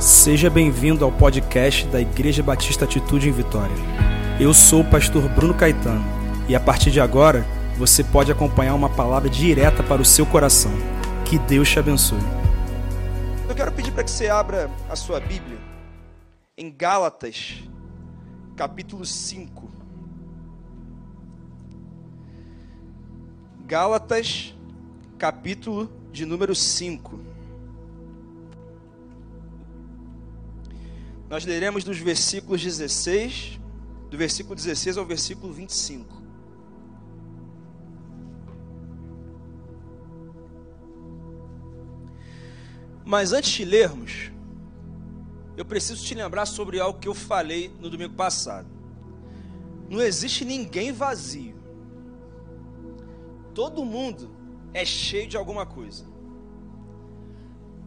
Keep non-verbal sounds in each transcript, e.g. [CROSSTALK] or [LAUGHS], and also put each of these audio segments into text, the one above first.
Seja bem-vindo ao podcast da Igreja Batista Atitude em Vitória. Eu sou o pastor Bruno Caetano e a partir de agora você pode acompanhar uma palavra direta para o seu coração. Que Deus te abençoe. Eu quero pedir para que você abra a sua Bíblia em Gálatas, capítulo 5. Gálatas, capítulo de número 5. Nós leremos dos versículos 16, do versículo 16 ao versículo 25. Mas antes de lermos, eu preciso te lembrar sobre algo que eu falei no domingo passado. Não existe ninguém vazio. Todo mundo é cheio de alguma coisa.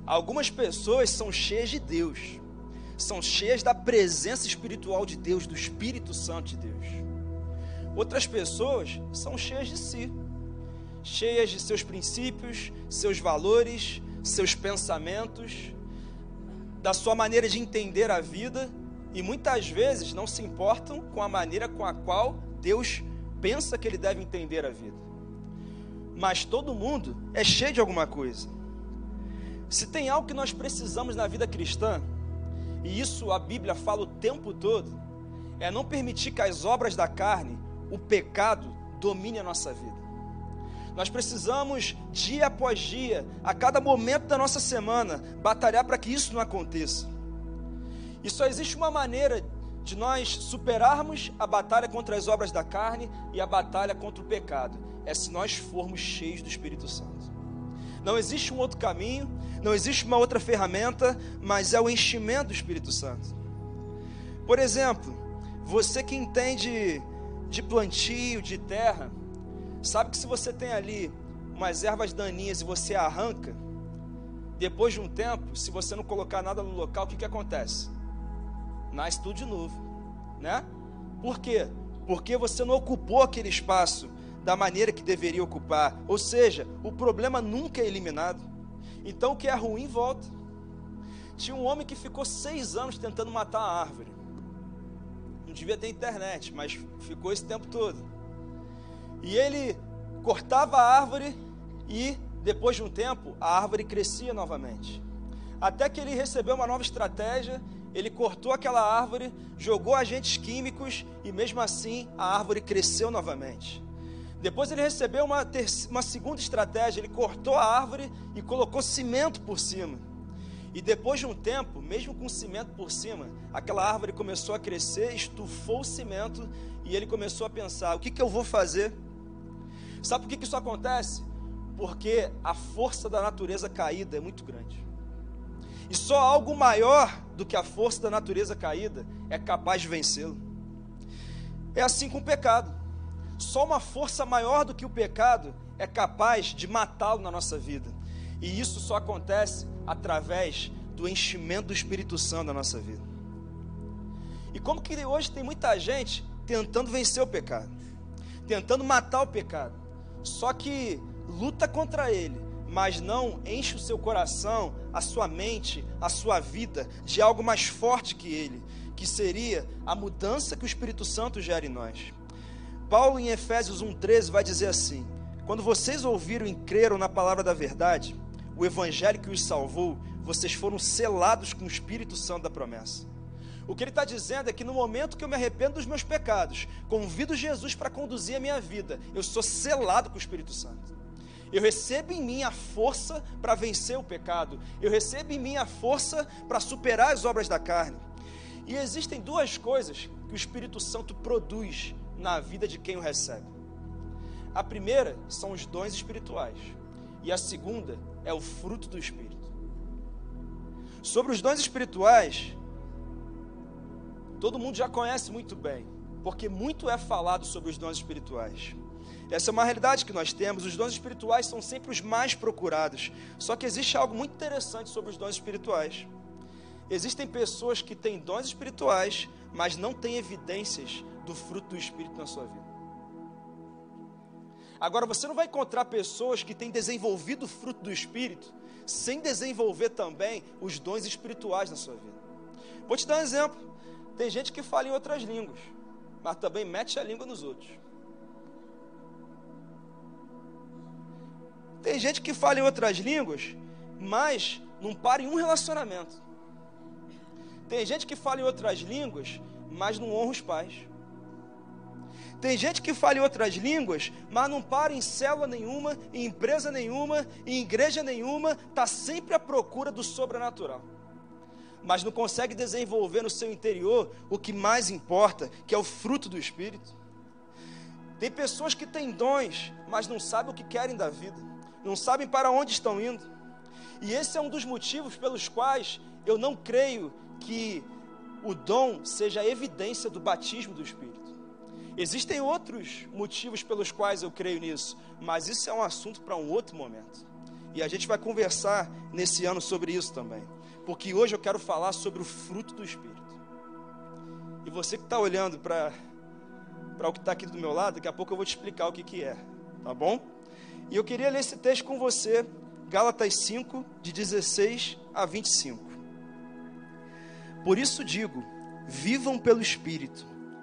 Algumas pessoas são cheias de Deus são cheias da presença espiritual de Deus, do Espírito Santo de Deus. Outras pessoas são cheias de si, cheias de seus princípios, seus valores, seus pensamentos, da sua maneira de entender a vida e muitas vezes não se importam com a maneira com a qual Deus pensa que ele deve entender a vida. Mas todo mundo é cheio de alguma coisa. Se tem algo que nós precisamos na vida cristã, e isso a Bíblia fala o tempo todo, é não permitir que as obras da carne, o pecado, domine a nossa vida. Nós precisamos, dia após dia, a cada momento da nossa semana, batalhar para que isso não aconteça. E só existe uma maneira de nós superarmos a batalha contra as obras da carne e a batalha contra o pecado, é se nós formos cheios do Espírito Santo. Não existe um outro caminho, não existe uma outra ferramenta, mas é o enchimento do Espírito Santo. Por exemplo, você que entende de plantio, de terra, sabe que se você tem ali umas ervas daninhas e você arranca, depois de um tempo, se você não colocar nada no local, o que, que acontece? Nasce tudo de novo, né? Por quê? Porque você não ocupou aquele espaço da maneira que deveria ocupar. Ou seja, o problema nunca é eliminado. Então o que é ruim volta. Tinha um homem que ficou seis anos tentando matar a árvore. Não devia ter internet, mas ficou esse tempo todo. E ele cortava a árvore e, depois de um tempo, a árvore crescia novamente. Até que ele recebeu uma nova estratégia, ele cortou aquela árvore, jogou agentes químicos e, mesmo assim, a árvore cresceu novamente. Depois ele recebeu uma, uma segunda estratégia, ele cortou a árvore e colocou cimento por cima. E depois de um tempo, mesmo com cimento por cima, aquela árvore começou a crescer, estufou o cimento e ele começou a pensar: o que, que eu vou fazer? Sabe por que, que isso acontece? Porque a força da natureza caída é muito grande. E só algo maior do que a força da natureza caída é capaz de vencê-lo. É assim com o pecado. Só uma força maior do que o pecado é capaz de matá-lo na nossa vida. E isso só acontece através do enchimento do Espírito Santo na nossa vida. E como que hoje tem muita gente tentando vencer o pecado, tentando matar o pecado, só que luta contra ele, mas não enche o seu coração, a sua mente, a sua vida de algo mais forte que ele, que seria a mudança que o Espírito Santo gera em nós. Paulo, em Efésios 1,13, vai dizer assim: Quando vocês ouviram e creram na palavra da verdade, o evangelho que os salvou, vocês foram selados com o Espírito Santo da promessa. O que ele está dizendo é que no momento que eu me arrependo dos meus pecados, convido Jesus para conduzir a minha vida, eu sou selado com o Espírito Santo. Eu recebo em mim a força para vencer o pecado, eu recebo em mim a força para superar as obras da carne. E existem duas coisas que o Espírito Santo produz na vida de quem o recebe. A primeira são os dons espirituais, e a segunda é o fruto do Espírito. Sobre os dons espirituais, todo mundo já conhece muito bem, porque muito é falado sobre os dons espirituais. Essa é uma realidade que nós temos. Os dons espirituais são sempre os mais procurados. Só que existe algo muito interessante sobre os dons espirituais. Existem pessoas que têm dons espirituais, mas não têm evidências do fruto do Espírito na sua vida. Agora, você não vai encontrar pessoas que têm desenvolvido o fruto do Espírito sem desenvolver também os dons espirituais na sua vida. Vou te dar um exemplo. Tem gente que fala em outras línguas, mas também mete a língua nos outros. Tem gente que fala em outras línguas, mas não para em um relacionamento. Tem gente que fala em outras línguas, mas não honra os pais. Tem gente que fala em outras línguas, mas não para em célula nenhuma, em empresa nenhuma, em igreja nenhuma, está sempre à procura do sobrenatural. Mas não consegue desenvolver no seu interior o que mais importa, que é o fruto do Espírito. Tem pessoas que têm dons, mas não sabem o que querem da vida, não sabem para onde estão indo. E esse é um dos motivos pelos quais eu não creio que o dom seja a evidência do batismo do Espírito. Existem outros motivos pelos quais eu creio nisso, mas isso é um assunto para um outro momento. E a gente vai conversar nesse ano sobre isso também. Porque hoje eu quero falar sobre o fruto do Espírito. E você que está olhando para o que está aqui do meu lado, daqui a pouco eu vou te explicar o que, que é, tá bom? E eu queria ler esse texto com você, Gálatas 5, de 16 a 25. Por isso digo: vivam pelo Espírito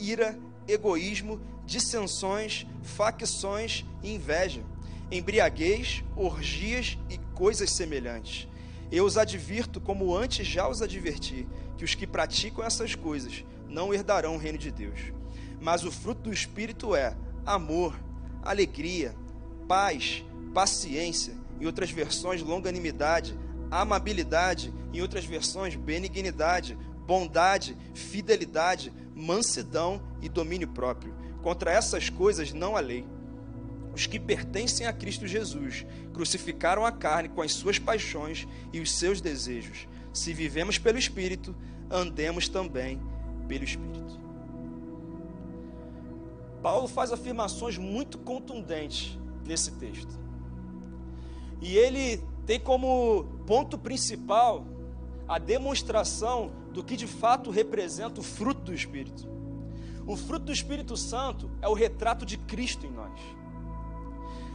ira, egoísmo, dissensões, facções e inveja, embriaguez, orgias e coisas semelhantes. Eu os advirto, como antes já os adverti, que os que praticam essas coisas não herdarão o reino de Deus. Mas o fruto do Espírito é amor, alegria, paz, paciência, em outras versões, longanimidade, amabilidade, em outras versões, benignidade, bondade, fidelidade, mansidão e domínio próprio. Contra essas coisas não há lei. Os que pertencem a Cristo Jesus crucificaram a carne com as suas paixões e os seus desejos. Se vivemos pelo Espírito, andemos também pelo Espírito. Paulo faz afirmações muito contundentes nesse texto. E ele tem como ponto principal a demonstração do que de fato representa o fruto do Espírito. O fruto do Espírito Santo é o retrato de Cristo em nós.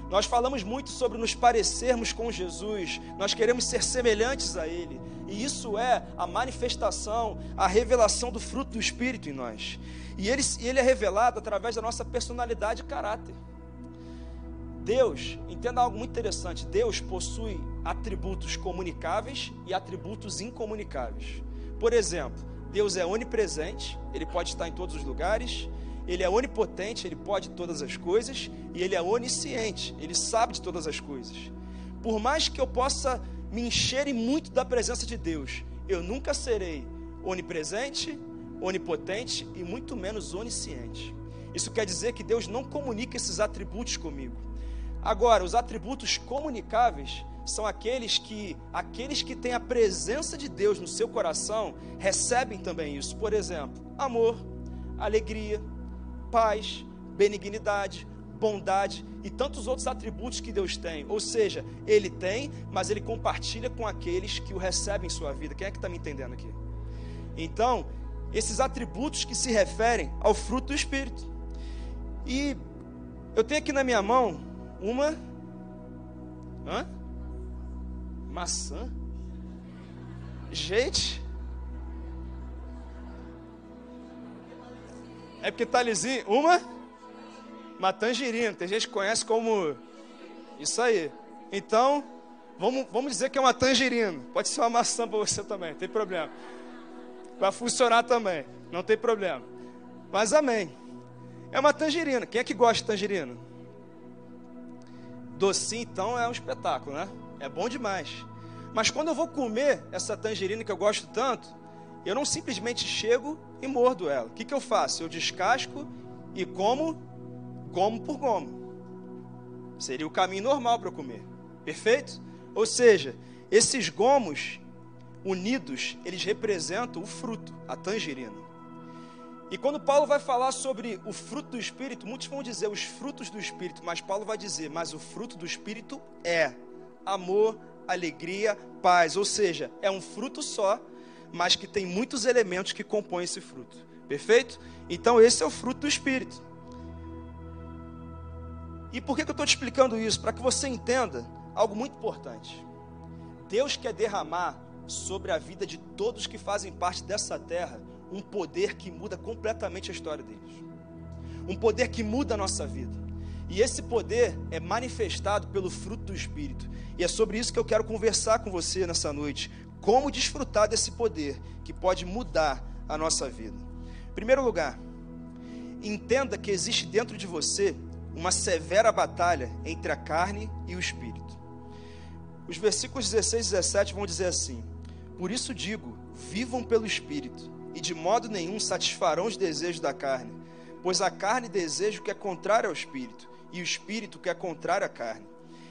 Nós falamos muito sobre nos parecermos com Jesus, nós queremos ser semelhantes a Ele, e isso é a manifestação, a revelação do fruto do Espírito em nós. E ele, ele é revelado através da nossa personalidade e caráter. Deus, entenda algo muito interessante: Deus possui atributos comunicáveis e atributos incomunicáveis. Por exemplo, Deus é onipresente, ele pode estar em todos os lugares, ele é onipotente, ele pode todas as coisas, e ele é onisciente, ele sabe de todas as coisas. Por mais que eu possa me encher muito da presença de Deus, eu nunca serei onipresente, onipotente e muito menos onisciente. Isso quer dizer que Deus não comunica esses atributos comigo. Agora, os atributos comunicáveis são aqueles que aqueles que têm a presença de Deus no seu coração recebem também isso. Por exemplo, amor, alegria, paz, benignidade, bondade e tantos outros atributos que Deus tem. Ou seja, Ele tem, mas Ele compartilha com aqueles que o recebem em sua vida. Quem é que está me entendendo aqui? Então, esses atributos que se referem ao fruto do Espírito. E eu tenho aqui na minha mão uma. Hã? Maçã? Gente. É porque tá lisinho. Uma? Uma tangerina. Tem gente que conhece como. Isso aí. Então, vamos, vamos dizer que é uma tangerina. Pode ser uma maçã para você também, não tem problema. Vai funcionar também, não tem problema. Mas amém. É uma tangerina. Quem é que gosta de tangerina? Docinho, então, é um espetáculo, né? É bom demais. Mas quando eu vou comer essa tangerina que eu gosto tanto, eu não simplesmente chego e mordo ela. O que, que eu faço? Eu descasco e como gomo por gomo. Seria o caminho normal para eu comer. Perfeito? Ou seja, Esses gomos unidos, eles representam o fruto, a tangerina. E quando Paulo vai falar sobre o fruto do Espírito, muitos vão dizer os frutos do Espírito, mas Paulo vai dizer, mas o fruto do Espírito é amor, alegria, paz. Ou seja, é um fruto só, mas que tem muitos elementos que compõem esse fruto. Perfeito? Então, esse é o fruto do Espírito. E por que, eu estou te explicando isso? Para que você entenda algo muito importante. Deus quer derramar sobre a vida de todos que fazem parte dessa terra um poder que muda completamente a história deles. Um poder que muda a nossa vida. E esse poder é manifestado pelo fruto do Espírito. E é sobre isso que eu quero conversar com você nessa noite. Como desfrutar desse poder que pode mudar a nossa vida. Em primeiro lugar, entenda que existe dentro de você uma severa batalha entre a carne e o espírito. Os versículos 16 e 17 vão dizer assim: Por isso digo, vivam pelo espírito, e de modo nenhum satisfarão os desejos da carne, pois a carne deseja o que é contrário ao espírito, e o espírito que é contrário à carne.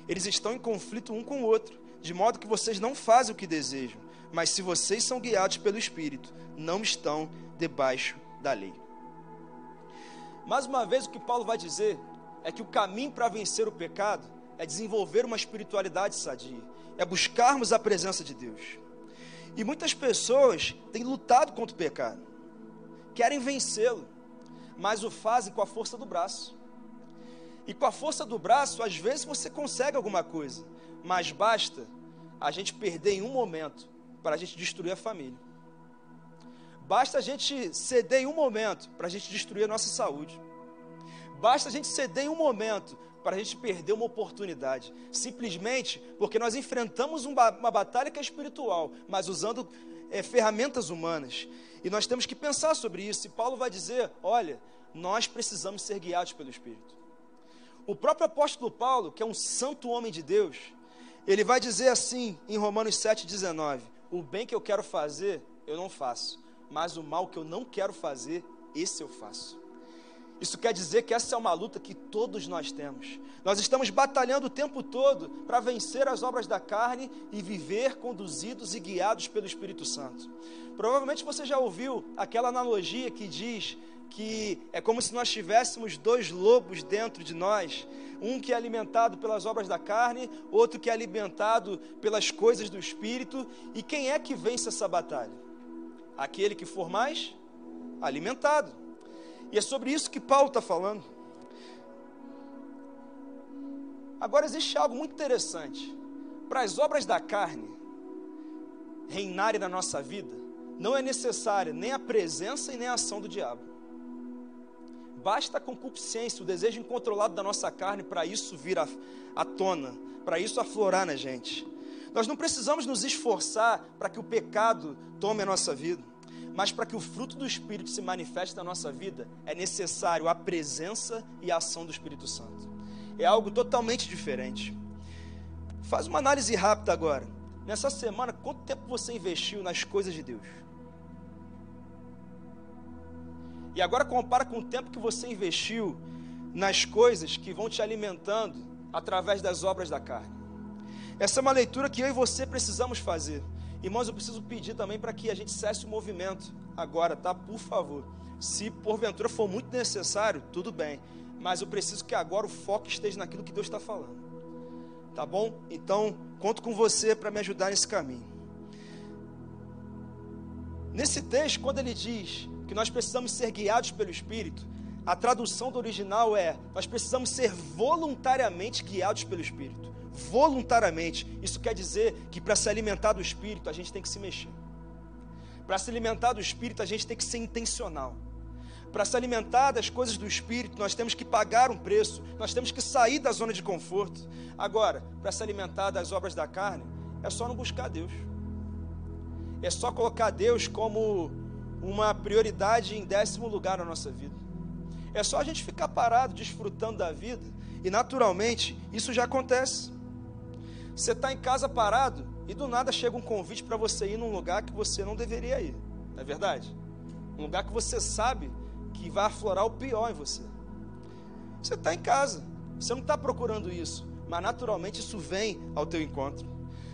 Eles estão em conflito um com o outro, de modo que vocês não fazem o que desejam, mas se vocês são guiados pelo espírito, não estão debaixo da lei. Mais uma vez, o que Paulo vai dizer é que o caminho para vencer o pecado é desenvolver uma espiritualidade sadia, é buscarmos a presença de Deus. E muitas pessoas têm lutado contra o pecado, querem vencê-lo, mas o fazem com a força do braço. E com a força do braço, às vezes você consegue alguma coisa, mas basta a gente perder em um momento para a gente destruir a família. Basta a gente ceder em um momento para a gente destruir a nossa saúde. Basta a gente ceder em um momento para a gente perder uma oportunidade. Simplesmente porque nós enfrentamos uma, uma batalha que é espiritual, mas usando é, ferramentas humanas. E nós temos que pensar sobre isso. E Paulo vai dizer: olha, nós precisamos ser guiados pelo Espírito. O próprio apóstolo Paulo, que é um santo homem de Deus, ele vai dizer assim em Romanos 7,19: O bem que eu quero fazer, eu não faço, mas o mal que eu não quero fazer, esse eu faço. Isso quer dizer que essa é uma luta que todos nós temos. Nós estamos batalhando o tempo todo para vencer as obras da carne e viver conduzidos e guiados pelo Espírito Santo. Provavelmente você já ouviu aquela analogia que diz que é como se nós tivéssemos dois lobos dentro de nós, um que é alimentado pelas obras da carne, outro que é alimentado pelas coisas do espírito, e quem é que vence essa batalha? Aquele que for mais alimentado. E é sobre isso que Paulo está falando. Agora existe algo muito interessante. Para as obras da carne reinarem na nossa vida, não é necessária nem a presença e nem a ação do diabo. Basta a concupiscência, o desejo incontrolado da nossa carne para isso vir à, à tona, para isso aflorar na gente. Nós não precisamos nos esforçar para que o pecado tome a nossa vida. Mas para que o fruto do Espírito se manifeste na nossa vida, é necessário a presença e a ação do Espírito Santo. É algo totalmente diferente. Faz uma análise rápida agora. Nessa semana, quanto tempo você investiu nas coisas de Deus? E agora compara com o tempo que você investiu nas coisas que vão te alimentando através das obras da carne. Essa é uma leitura que eu e você precisamos fazer. Irmãos, eu preciso pedir também para que a gente cesse o movimento agora, tá? Por favor. Se porventura for muito necessário, tudo bem. Mas eu preciso que agora o foco esteja naquilo que Deus está falando. Tá bom? Então, conto com você para me ajudar nesse caminho. Nesse texto, quando ele diz que nós precisamos ser guiados pelo Espírito, a tradução do original é: nós precisamos ser voluntariamente guiados pelo Espírito voluntariamente. Isso quer dizer que para se alimentar do espírito, a gente tem que se mexer. Para se alimentar do espírito, a gente tem que ser intencional. Para se alimentar das coisas do espírito, nós temos que pagar um preço, nós temos que sair da zona de conforto. Agora, para se alimentar das obras da carne, é só não buscar Deus. É só colocar Deus como uma prioridade em décimo lugar na nossa vida. É só a gente ficar parado, desfrutando da vida, e naturalmente isso já acontece. Você está em casa parado e do nada chega um convite para você ir num lugar que você não deveria ir. Não é verdade? Um lugar que você sabe que vai aflorar o pior em você. Você está em casa. Você não está procurando isso. Mas naturalmente isso vem ao teu encontro.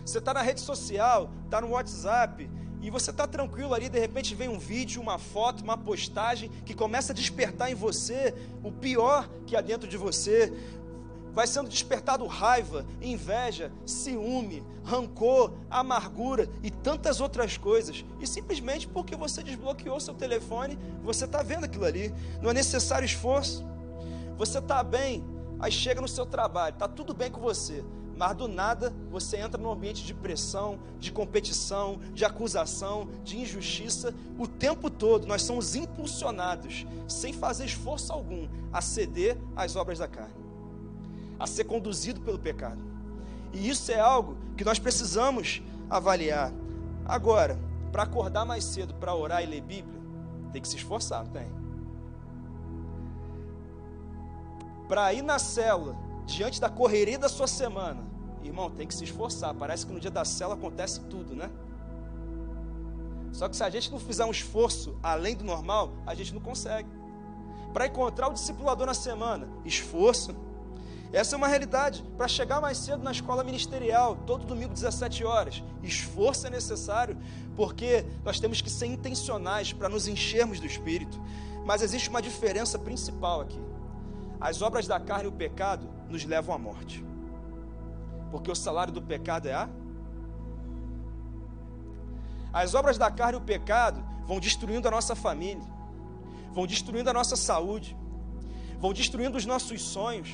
Você está na rede social, está no WhatsApp, e você está tranquilo ali, de repente vem um vídeo, uma foto, uma postagem que começa a despertar em você o pior que há dentro de você. Vai sendo despertado raiva, inveja, ciúme, rancor, amargura e tantas outras coisas. E simplesmente porque você desbloqueou seu telefone, você está vendo aquilo ali. Não é necessário esforço. Você está bem, aí chega no seu trabalho, está tudo bem com você mas do nada você entra num ambiente de pressão, de competição, de acusação, de injustiça. O tempo todo nós somos impulsionados, sem fazer esforço algum, a ceder às obras da carne, a ser conduzido pelo pecado. E isso é algo que nós precisamos avaliar. Agora, para acordar mais cedo, para orar e ler Bíblia, tem que se esforçar, tem? Para ir na célula, diante da correria da sua semana, Irmão, tem que se esforçar. Parece que no dia da cela acontece tudo, né? Só que se a gente não fizer um esforço além do normal, a gente não consegue. Para encontrar o discipulador na semana, esforço. Essa é uma realidade. Para chegar mais cedo na escola ministerial, todo domingo, 17 horas, esforço é necessário, porque nós temos que ser intencionais para nos enchermos do Espírito. Mas existe uma diferença principal aqui. As obras da carne e o pecado nos levam à morte. Porque o salário do pecado é a. As obras da carne e o pecado vão destruindo a nossa família, vão destruindo a nossa saúde, vão destruindo os nossos sonhos,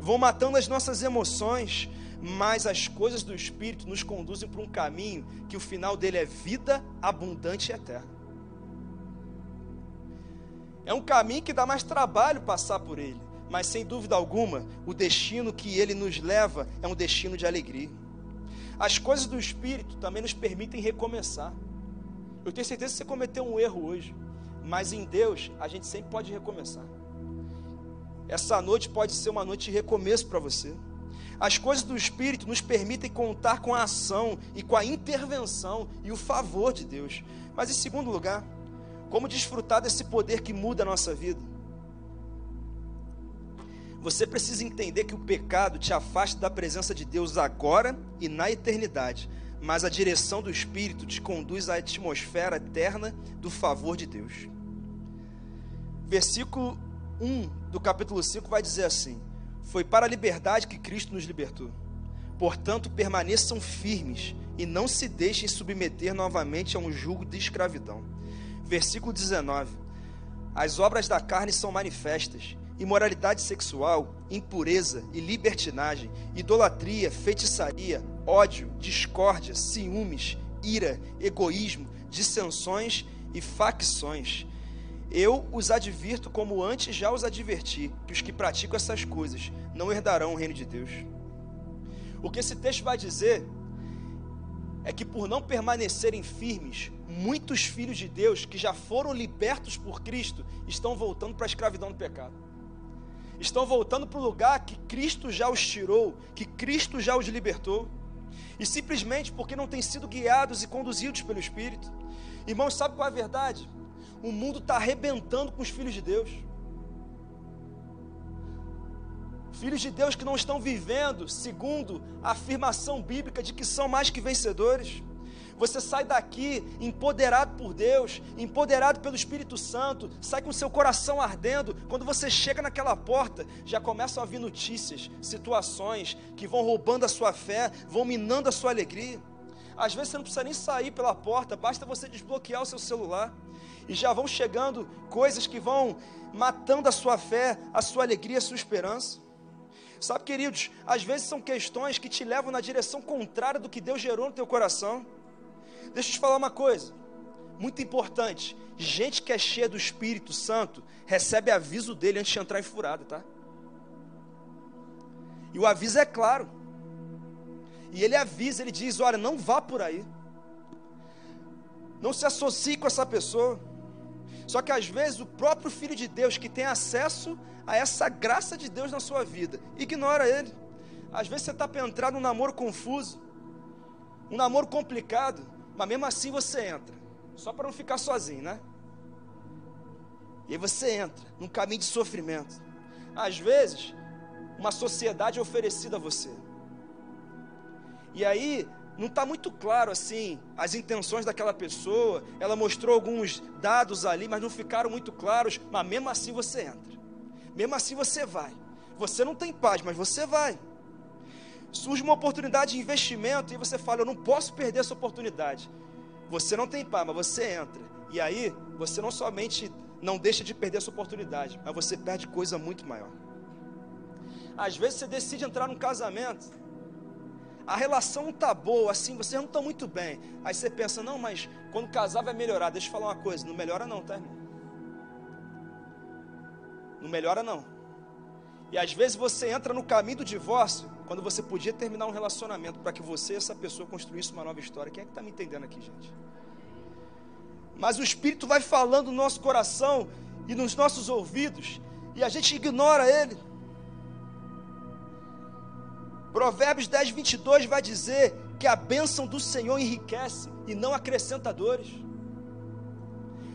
vão matando as nossas emoções, mas as coisas do Espírito nos conduzem para um caminho que o final dele é vida abundante e eterna. É um caminho que dá mais trabalho passar por ele, mas sem dúvida alguma, o destino que ele nos leva é um destino de alegria. As coisas do Espírito também nos permitem recomeçar. Eu tenho certeza que você cometeu um erro hoje, mas em Deus a gente sempre pode recomeçar. Essa noite pode ser uma noite de recomeço para você. As coisas do Espírito nos permitem contar com a ação e com a intervenção e o favor de Deus. Mas em segundo lugar, como desfrutar desse poder que muda a nossa vida? Você precisa entender que o pecado te afasta da presença de Deus agora e na eternidade, mas a direção do Espírito te conduz à atmosfera eterna do favor de Deus. Versículo 1 do capítulo 5 vai dizer assim: Foi para a liberdade que Cristo nos libertou. Portanto, permaneçam firmes e não se deixem submeter novamente a um jugo de escravidão. Versículo 19: As obras da carne são manifestas imoralidade sexual, impureza e libertinagem, idolatria, feitiçaria, ódio, discórdia, ciúmes, ira, egoísmo, dissensões e facções. Eu os advirto como antes já os adverti, que os que praticam essas coisas não herdarão o reino de Deus. O que esse texto vai dizer é que por não permanecerem firmes, muitos filhos de Deus que já foram libertos por Cristo estão voltando para a escravidão do pecado estão voltando para o lugar que Cristo já os tirou, que Cristo já os libertou, e simplesmente porque não têm sido guiados e conduzidos pelo Espírito. Irmãos, sabe qual é a verdade? O mundo está arrebentando com os filhos de Deus. Filhos de Deus que não estão vivendo segundo a afirmação bíblica de que são mais que vencedores. Você sai daqui empoderado por Deus, empoderado pelo Espírito Santo, sai com seu coração ardendo. Quando você chega naquela porta, já começam a vir notícias, situações que vão roubando a sua fé, vão minando a sua alegria. Às vezes você não precisa nem sair pela porta, basta você desbloquear o seu celular. E já vão chegando coisas que vão matando a sua fé, a sua alegria, a sua esperança. Sabe, queridos, às vezes são questões que te levam na direção contrária do que Deus gerou no teu coração. Deixa eu te falar uma coisa, muito importante. Gente que é cheia do Espírito Santo recebe aviso dele antes de entrar em furada, tá? E o aviso é claro. E ele avisa, ele diz: olha, não vá por aí. Não se associe com essa pessoa. Só que às vezes o próprio Filho de Deus que tem acesso a essa graça de Deus na sua vida, ignora ele. Às vezes você está para entrar num namoro confuso, um namoro complicado. Mas mesmo assim você entra, só para não ficar sozinho, né? E aí você entra num caminho de sofrimento. Às vezes, uma sociedade é oferecida a você. E aí, não está muito claro assim as intenções daquela pessoa. Ela mostrou alguns dados ali, mas não ficaram muito claros. Mas mesmo assim você entra. Mesmo assim você vai. Você não tem paz, mas você vai. Surge uma oportunidade de investimento e você fala: Eu não posso perder essa oportunidade. Você não tem paz, mas você entra. E aí você não somente não deixa de perder essa oportunidade, mas você perde coisa muito maior. Às vezes você decide entrar num casamento a relação não está boa, assim, vocês não estão muito bem. Aí você pensa, não, mas quando casar vai melhorar. Deixa eu falar uma coisa, não melhora não, tá? Não melhora não. E às vezes você entra no caminho do divórcio, quando você podia terminar um relacionamento para que você e essa pessoa construísse uma nova história. Quem é que está me entendendo aqui, gente? Mas o Espírito vai falando no nosso coração e nos nossos ouvidos, e a gente ignora ele. Provérbios 10, 22 vai dizer que a bênção do Senhor enriquece e não acrescenta dores.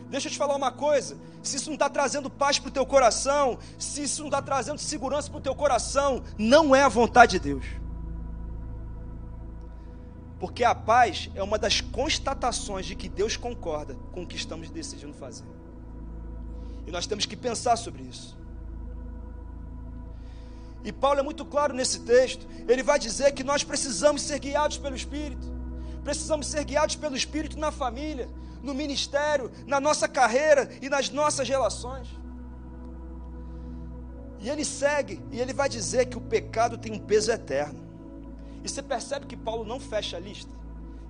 Deixa eu te falar uma coisa: se isso não está trazendo paz para o teu coração, se isso não está trazendo segurança para o teu coração, não é a vontade de Deus. Porque a paz é uma das constatações de que Deus concorda com o que estamos decidindo fazer. E nós temos que pensar sobre isso. E Paulo é muito claro nesse texto. Ele vai dizer que nós precisamos ser guiados pelo Espírito. Precisamos ser guiados pelo Espírito na família, no ministério, na nossa carreira e nas nossas relações. E ele segue e ele vai dizer que o pecado tem um peso eterno. E você percebe que Paulo não fecha a lista?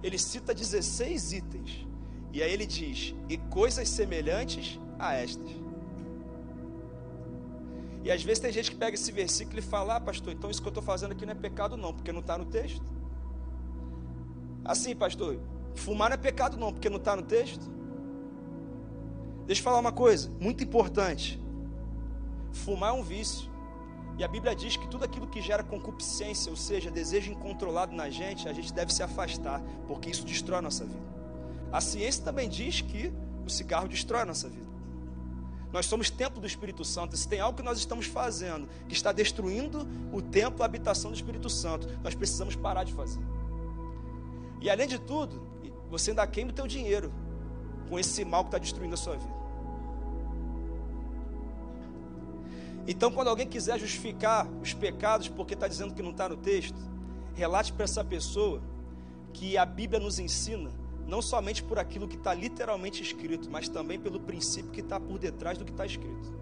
Ele cita 16 itens. E aí ele diz: e coisas semelhantes a estas. E às vezes tem gente que pega esse versículo e fala: Ah, pastor, então isso que eu estou fazendo aqui não é pecado, não, porque não está no texto. Assim, pastor, fumar não é pecado, não, porque não está no texto. Deixa eu falar uma coisa muito importante: fumar é um vício. E a Bíblia diz que tudo aquilo que gera concupiscência, ou seja, desejo incontrolado na gente, a gente deve se afastar, porque isso destrói a nossa vida. A ciência também diz que o cigarro destrói a nossa vida. Nós somos templo do Espírito Santo. Se tem algo que nós estamos fazendo que está destruindo o templo, a habitação do Espírito Santo, nós precisamos parar de fazer. E além de tudo, você ainda queima o teu dinheiro com esse mal que está destruindo a sua vida. Então, quando alguém quiser justificar os pecados porque está dizendo que não está no texto, relate para essa pessoa que a Bíblia nos ensina não somente por aquilo que está literalmente escrito, mas também pelo princípio que está por detrás do que está escrito.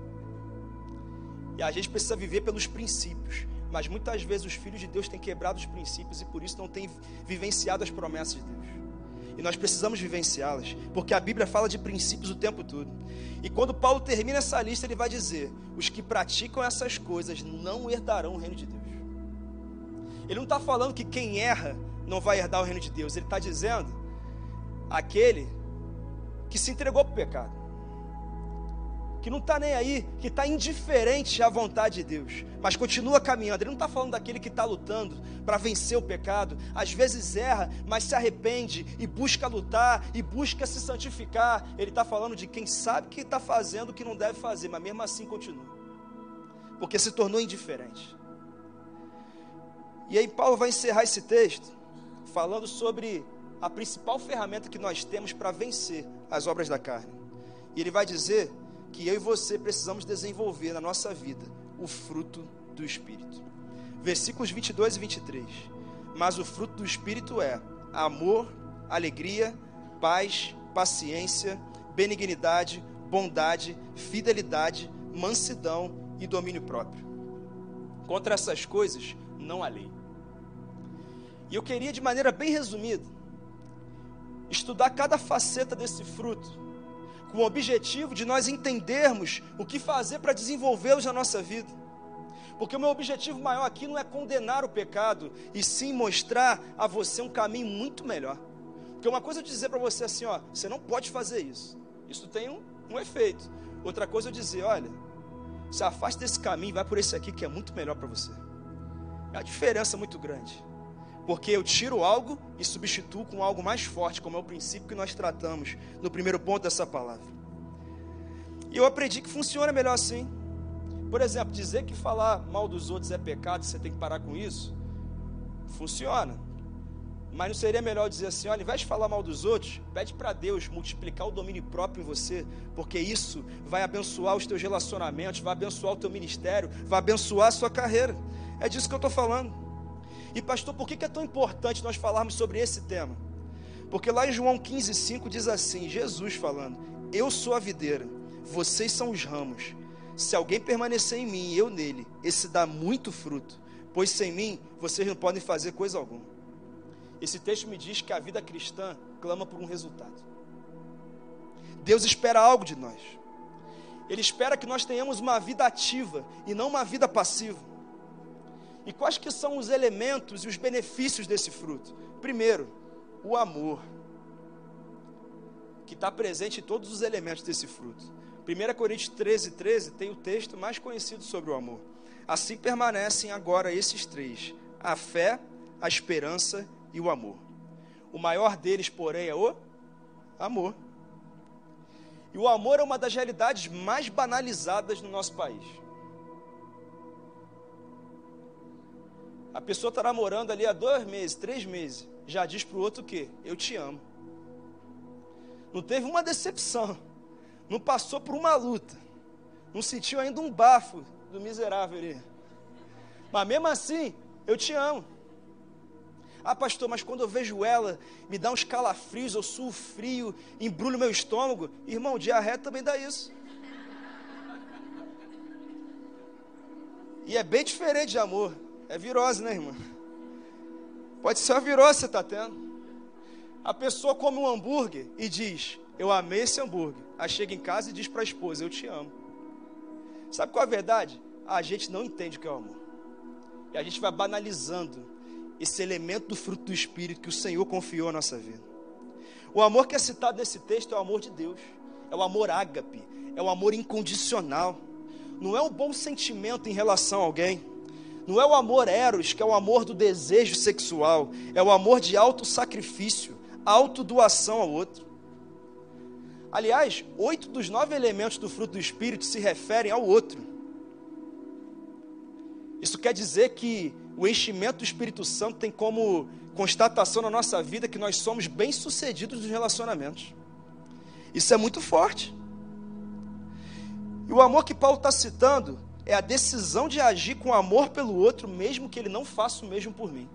E a gente precisa viver pelos princípios, mas muitas vezes os filhos de Deus têm quebrado os princípios e por isso não têm vivenciado as promessas de Deus. E nós precisamos vivenciá-las, porque a Bíblia fala de princípios o tempo todo. E quando Paulo termina essa lista, ele vai dizer: os que praticam essas coisas não herdarão o reino de Deus. Ele não está falando que quem erra não vai herdar o reino de Deus, ele está dizendo aquele que se entregou para o pecado, que não está nem aí, que está indiferente à vontade de Deus, mas continua caminhando. Ele não está falando daquele que está lutando para vencer o pecado, às vezes erra, mas se arrepende e busca lutar e busca se santificar. Ele está falando de quem sabe que está fazendo o que não deve fazer, mas mesmo assim continua, porque se tornou indiferente. E aí, Paulo vai encerrar esse texto falando sobre a principal ferramenta que nós temos para vencer as obras da carne. E ele vai dizer que eu e você precisamos desenvolver na nossa vida o fruto do Espírito. Versículos 22 e 23. Mas o fruto do Espírito é amor, alegria, paz, paciência, benignidade, bondade, fidelidade, mansidão e domínio próprio. Contra essas coisas não há lei. E eu queria, de maneira bem resumida, estudar cada faceta desse fruto, o objetivo de nós entendermos o que fazer para desenvolvê-los na nossa vida. Porque o meu objetivo maior aqui não é condenar o pecado, e sim mostrar a você um caminho muito melhor. Porque uma coisa é dizer para você assim, ó, você não pode fazer isso. Isso tem um, um efeito. Outra coisa é dizer, olha, se afaste desse caminho, vai por esse aqui que é muito melhor para você. É uma diferença muito grande. Porque eu tiro algo e substituo com algo mais forte, como é o princípio que nós tratamos no primeiro ponto dessa palavra. E eu aprendi que funciona melhor assim. Por exemplo, dizer que falar mal dos outros é pecado, você tem que parar com isso, funciona. Mas não seria melhor dizer assim: olha, ao invés de falar mal dos outros, pede para Deus multiplicar o domínio próprio em você, porque isso vai abençoar os teus relacionamentos, vai abençoar o teu ministério, vai abençoar a sua carreira. É disso que eu estou falando. E pastor, por que é tão importante nós falarmos sobre esse tema? Porque lá em João 15,5 diz assim: Jesus falando, Eu sou a videira, vocês são os ramos. Se alguém permanecer em mim e eu nele, esse dá muito fruto, pois sem mim vocês não podem fazer coisa alguma. Esse texto me diz que a vida cristã clama por um resultado. Deus espera algo de nós. Ele espera que nós tenhamos uma vida ativa e não uma vida passiva. E quais que são os elementos e os benefícios desse fruto? Primeiro, o amor, que está presente em todos os elementos desse fruto. 1 Coríntios 13, 13 tem o texto mais conhecido sobre o amor. Assim permanecem agora esses três: a fé, a esperança e o amor. O maior deles, porém, é o amor. E o amor é uma das realidades mais banalizadas no nosso país. A pessoa está namorando ali há dois meses, três meses, já diz para o outro o quê? Eu te amo. Não teve uma decepção, não passou por uma luta, não sentiu ainda um bafo do miserável ali. Mas mesmo assim, eu te amo. Ah, pastor, mas quando eu vejo ela, me dá uns calafrios, eu suo frio, embrulho meu estômago. Irmão, diarreia também dá isso. E é bem diferente de amor. É virose, né, irmã? Pode ser uma virose que você está tendo. A pessoa come um hambúrguer e diz: Eu amei esse hambúrguer. Aí chega em casa e diz para a esposa: Eu te amo. Sabe qual é a verdade? A gente não entende o que é o amor. E a gente vai banalizando esse elemento do fruto do Espírito que o Senhor confiou à nossa vida. O amor que é citado nesse texto é o amor de Deus, é o amor ágape, é o amor incondicional. Não é um bom sentimento em relação a alguém. Não é o amor eros, que é o amor do desejo sexual, é o amor de auto-sacrifício, auto-doação ao outro. Aliás, oito dos nove elementos do fruto do Espírito se referem ao outro. Isso quer dizer que o enchimento do Espírito Santo tem como constatação na nossa vida que nós somos bem-sucedidos nos relacionamentos. Isso é muito forte. E o amor que Paulo está citando é a decisão de agir com amor pelo outro, mesmo que ele não faça o mesmo por mim.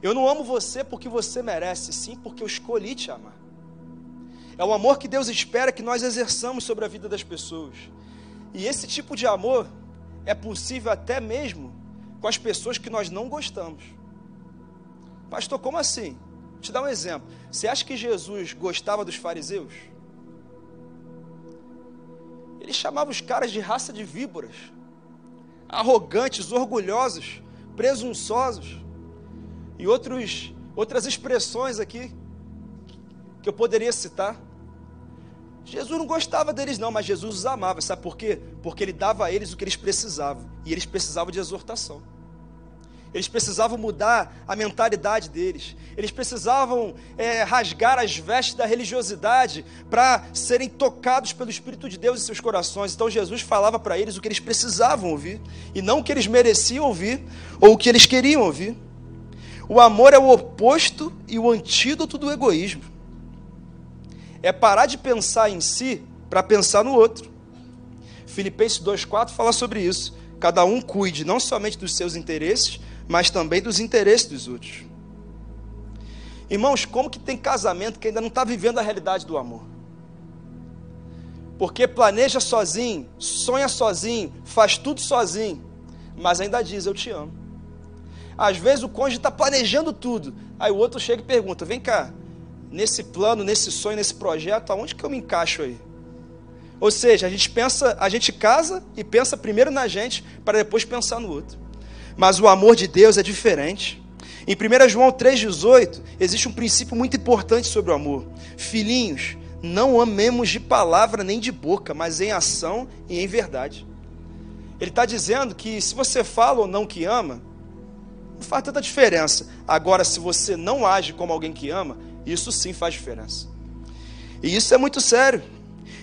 Eu não amo você porque você merece, sim porque eu escolhi te amar. É o amor que Deus espera que nós exerçamos sobre a vida das pessoas. E esse tipo de amor é possível até mesmo com as pessoas que nós não gostamos. Pastor, como assim? Vou te dar um exemplo. Você acha que Jesus gostava dos fariseus? Ele chamava os caras de raça de víboras, arrogantes, orgulhosos, presunçosos, e outros, outras expressões aqui que eu poderia citar. Jesus não gostava deles, não, mas Jesus os amava. Sabe por quê? Porque ele dava a eles o que eles precisavam. E eles precisavam de exortação. Eles precisavam mudar a mentalidade deles. Eles precisavam é, rasgar as vestes da religiosidade para serem tocados pelo Espírito de Deus em seus corações. Então Jesus falava para eles o que eles precisavam ouvir e não o que eles mereciam ouvir ou o que eles queriam ouvir. O amor é o oposto e o antídoto do egoísmo é parar de pensar em si para pensar no outro. Filipenses 2,4 fala sobre isso. Cada um cuide não somente dos seus interesses, mas também dos interesses dos outros. Irmãos, como que tem casamento que ainda não está vivendo a realidade do amor? Porque planeja sozinho, sonha sozinho, faz tudo sozinho, mas ainda diz: Eu te amo. Às vezes o cônjuge está planejando tudo, aí o outro chega e pergunta: Vem cá, nesse plano, nesse sonho, nesse projeto, aonde que eu me encaixo aí? Ou seja, a gente pensa, a gente casa e pensa primeiro na gente para depois pensar no outro. Mas o amor de Deus é diferente. Em 1 João 3,18, existe um princípio muito importante sobre o amor. Filhinhos, não amemos de palavra nem de boca, mas em ação e em verdade. Ele está dizendo que se você fala ou não que ama, não faz tanta diferença. Agora, se você não age como alguém que ama, isso sim faz diferença. E isso é muito sério.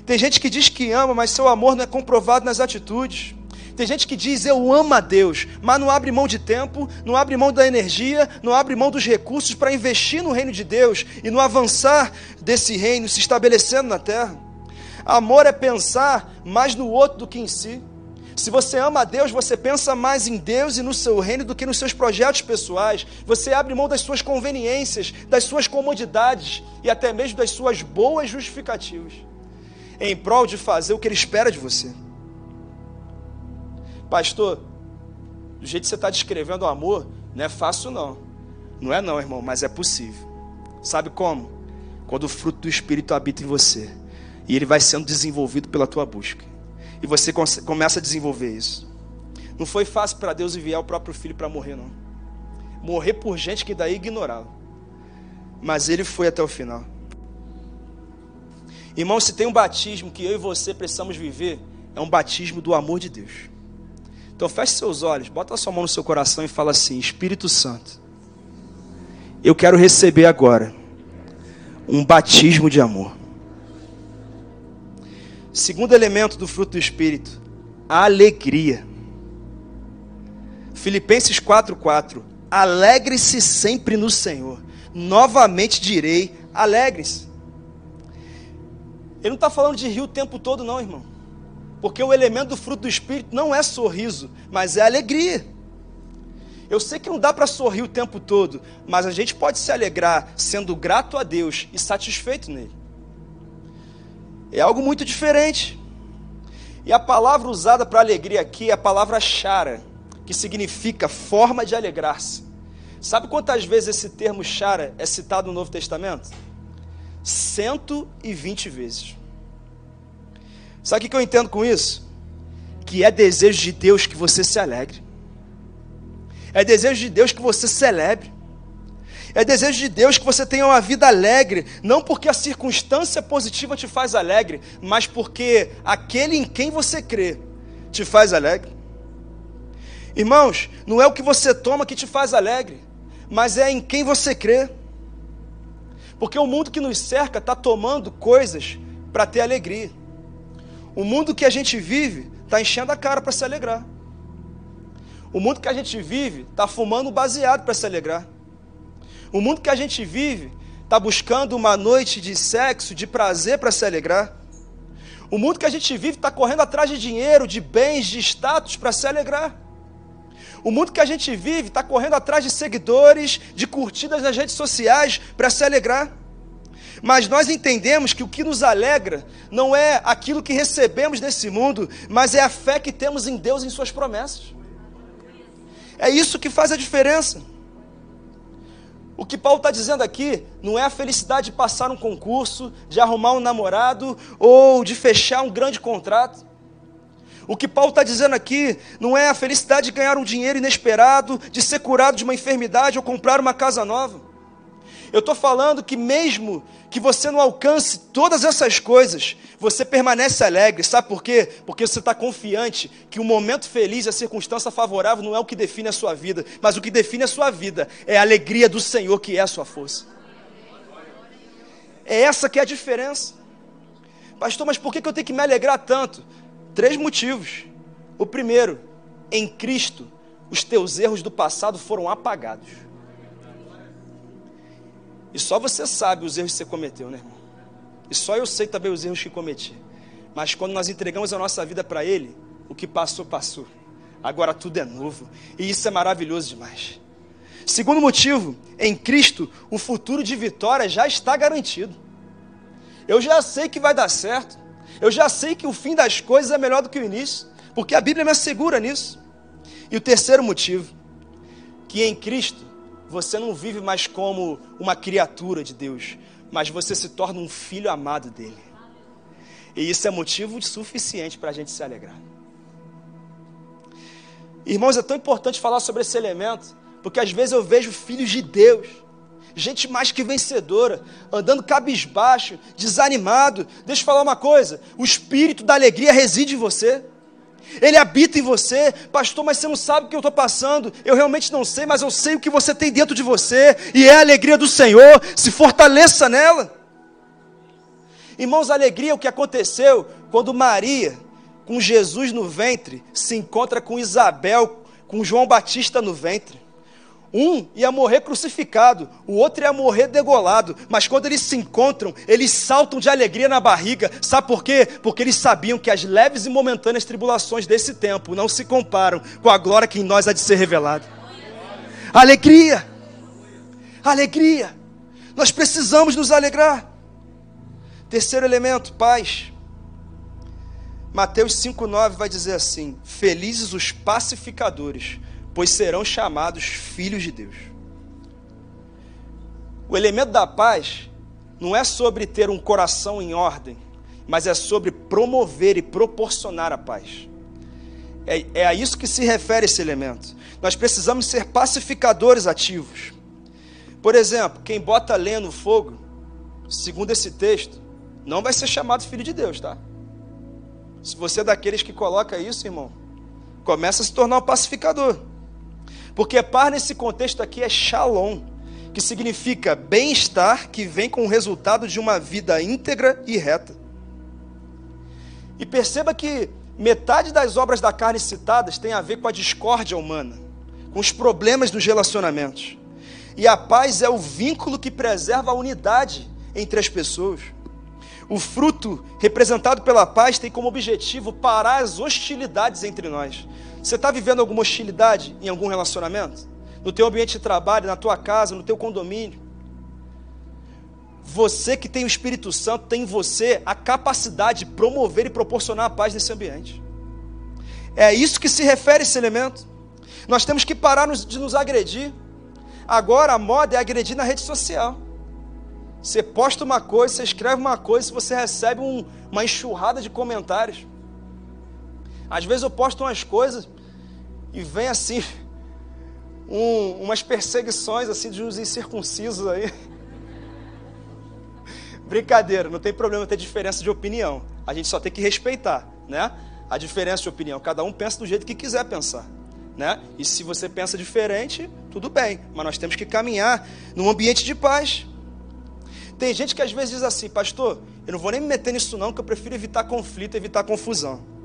Tem gente que diz que ama, mas seu amor não é comprovado nas atitudes. Tem gente que diz eu amo a Deus, mas não abre mão de tempo, não abre mão da energia, não abre mão dos recursos para investir no reino de Deus e no avançar desse reino se estabelecendo na terra. Amor é pensar mais no outro do que em si. Se você ama a Deus, você pensa mais em Deus e no seu reino do que nos seus projetos pessoais. Você abre mão das suas conveniências, das suas comodidades e até mesmo das suas boas justificativas, em prol de fazer o que Ele espera de você. Pastor, do jeito que você está descrevendo o amor, não é fácil não. Não é não, irmão, mas é possível. Sabe como? Quando o fruto do Espírito habita em você e ele vai sendo desenvolvido pela tua busca e você começa a desenvolver isso. Não foi fácil para Deus enviar o próprio filho para morrer, não. Morrer por gente que daí ignorava. Mas ele foi até o final. Irmão, se tem um batismo que eu e você precisamos viver, é um batismo do amor de Deus. Então feche seus olhos, bota a sua mão no seu coração e fala assim: Espírito Santo, eu quero receber agora um batismo de amor. Segundo elemento do fruto do Espírito, a alegria. Filipenses 4,4: Alegre-se sempre no Senhor. Novamente direi: alegre-se. Ele não está falando de rir o tempo todo, não, irmão. Porque o elemento do fruto do Espírito não é sorriso, mas é alegria. Eu sei que não dá para sorrir o tempo todo, mas a gente pode se alegrar sendo grato a Deus e satisfeito nele é algo muito diferente. E a palavra usada para alegria aqui é a palavra chara, que significa forma de alegrar-se. Sabe quantas vezes esse termo chara é citado no Novo Testamento? 120 vezes. Sabe o que eu entendo com isso? Que é desejo de Deus que você se alegre. É desejo de Deus que você celebre. É desejo de Deus que você tenha uma vida alegre, não porque a circunstância positiva te faz alegre, mas porque aquele em quem você crê te faz alegre. Irmãos, não é o que você toma que te faz alegre, mas é em quem você crê. Porque o mundo que nos cerca está tomando coisas para ter alegria. O mundo que a gente vive está enchendo a cara para se alegrar. O mundo que a gente vive está fumando baseado para se alegrar. O mundo que a gente vive está buscando uma noite de sexo, de prazer para se alegrar. O mundo que a gente vive está correndo atrás de dinheiro, de bens, de status para se alegrar. O mundo que a gente vive está correndo atrás de seguidores, de curtidas nas redes sociais para se alegrar. Mas nós entendemos que o que nos alegra não é aquilo que recebemos nesse mundo, mas é a fé que temos em Deus e em Suas promessas. É isso que faz a diferença. O que Paulo está dizendo aqui não é a felicidade de passar um concurso, de arrumar um namorado ou de fechar um grande contrato. O que Paulo está dizendo aqui não é a felicidade de ganhar um dinheiro inesperado, de ser curado de uma enfermidade ou comprar uma casa nova. Eu estou falando que mesmo que você não alcance todas essas coisas, você permanece alegre. Sabe por quê? Porque você está confiante que o momento feliz, a circunstância favorável não é o que define a sua vida, mas o que define a sua vida é a alegria do Senhor que é a sua força. É essa que é a diferença. Pastor, mas por que eu tenho que me alegrar tanto? Três motivos. O primeiro, em Cristo, os teus erros do passado foram apagados. E só você sabe os erros que você cometeu, né, irmão? E só eu sei também os erros que cometi. Mas quando nós entregamos a nossa vida para Ele, o que passou, passou. Agora tudo é novo. E isso é maravilhoso demais. Segundo motivo, em Cristo, o futuro de vitória já está garantido. Eu já sei que vai dar certo. Eu já sei que o fim das coisas é melhor do que o início. Porque a Bíblia me assegura nisso. E o terceiro motivo, que em Cristo você não vive mais como uma criatura de Deus, mas você se torna um filho amado dele. E isso é motivo suficiente para a gente se alegrar. Irmãos, é tão importante falar sobre esse elemento, porque às vezes eu vejo filhos de Deus, gente mais que vencedora, andando cabisbaixo, desanimado. Deixa eu falar uma coisa: o espírito da alegria reside em você. Ele habita em você, pastor, mas você não sabe o que eu estou passando. Eu realmente não sei, mas eu sei o que você tem dentro de você, e é a alegria do Senhor. Se fortaleça nela. Irmãos, a alegria é o que aconteceu quando Maria, com Jesus no ventre, se encontra com Isabel, com João Batista no ventre. Um ia morrer crucificado, o outro ia morrer degolado, mas quando eles se encontram, eles saltam de alegria na barriga. Sabe por quê? Porque eles sabiam que as leves e momentâneas tribulações desse tempo não se comparam com a glória que em nós há de ser revelada. Alegria! Alegria! Nós precisamos nos alegrar. Terceiro elemento, paz. Mateus 5,9 vai dizer assim: Felizes os pacificadores pois serão chamados filhos de Deus. O elemento da paz não é sobre ter um coração em ordem, mas é sobre promover e proporcionar a paz. É, é a isso que se refere esse elemento. Nós precisamos ser pacificadores ativos. Por exemplo, quem bota lenha no fogo, segundo esse texto, não vai ser chamado filho de Deus, tá? Se você é daqueles que coloca isso, irmão, começa a se tornar um pacificador. Porque paz nesse contexto aqui é shalom, que significa bem-estar que vem com o resultado de uma vida íntegra e reta. E perceba que metade das obras da carne citadas tem a ver com a discórdia humana, com os problemas dos relacionamentos. E a paz é o vínculo que preserva a unidade entre as pessoas. O fruto representado pela paz tem como objetivo parar as hostilidades entre nós, você está vivendo alguma hostilidade em algum relacionamento? No teu ambiente de trabalho, na tua casa, no teu condomínio? Você que tem o Espírito Santo tem em você a capacidade de promover e proporcionar a paz nesse ambiente. É isso que se refere esse elemento. Nós temos que parar de nos agredir. Agora a moda é agredir na rede social. Você posta uma coisa, você escreve uma coisa, você recebe um, uma enxurrada de comentários. Às vezes eu posto umas coisas e vem assim um, umas perseguições assim de uns incircuncisos aí. [LAUGHS] Brincadeira, não tem problema ter diferença de opinião. A gente só tem que respeitar, né? A diferença de opinião. Cada um pensa do jeito que quiser pensar, né? E se você pensa diferente, tudo bem. Mas nós temos que caminhar num ambiente de paz. Tem gente que às vezes diz assim, pastor, eu não vou nem me meter nisso não, que eu prefiro evitar conflito, evitar confusão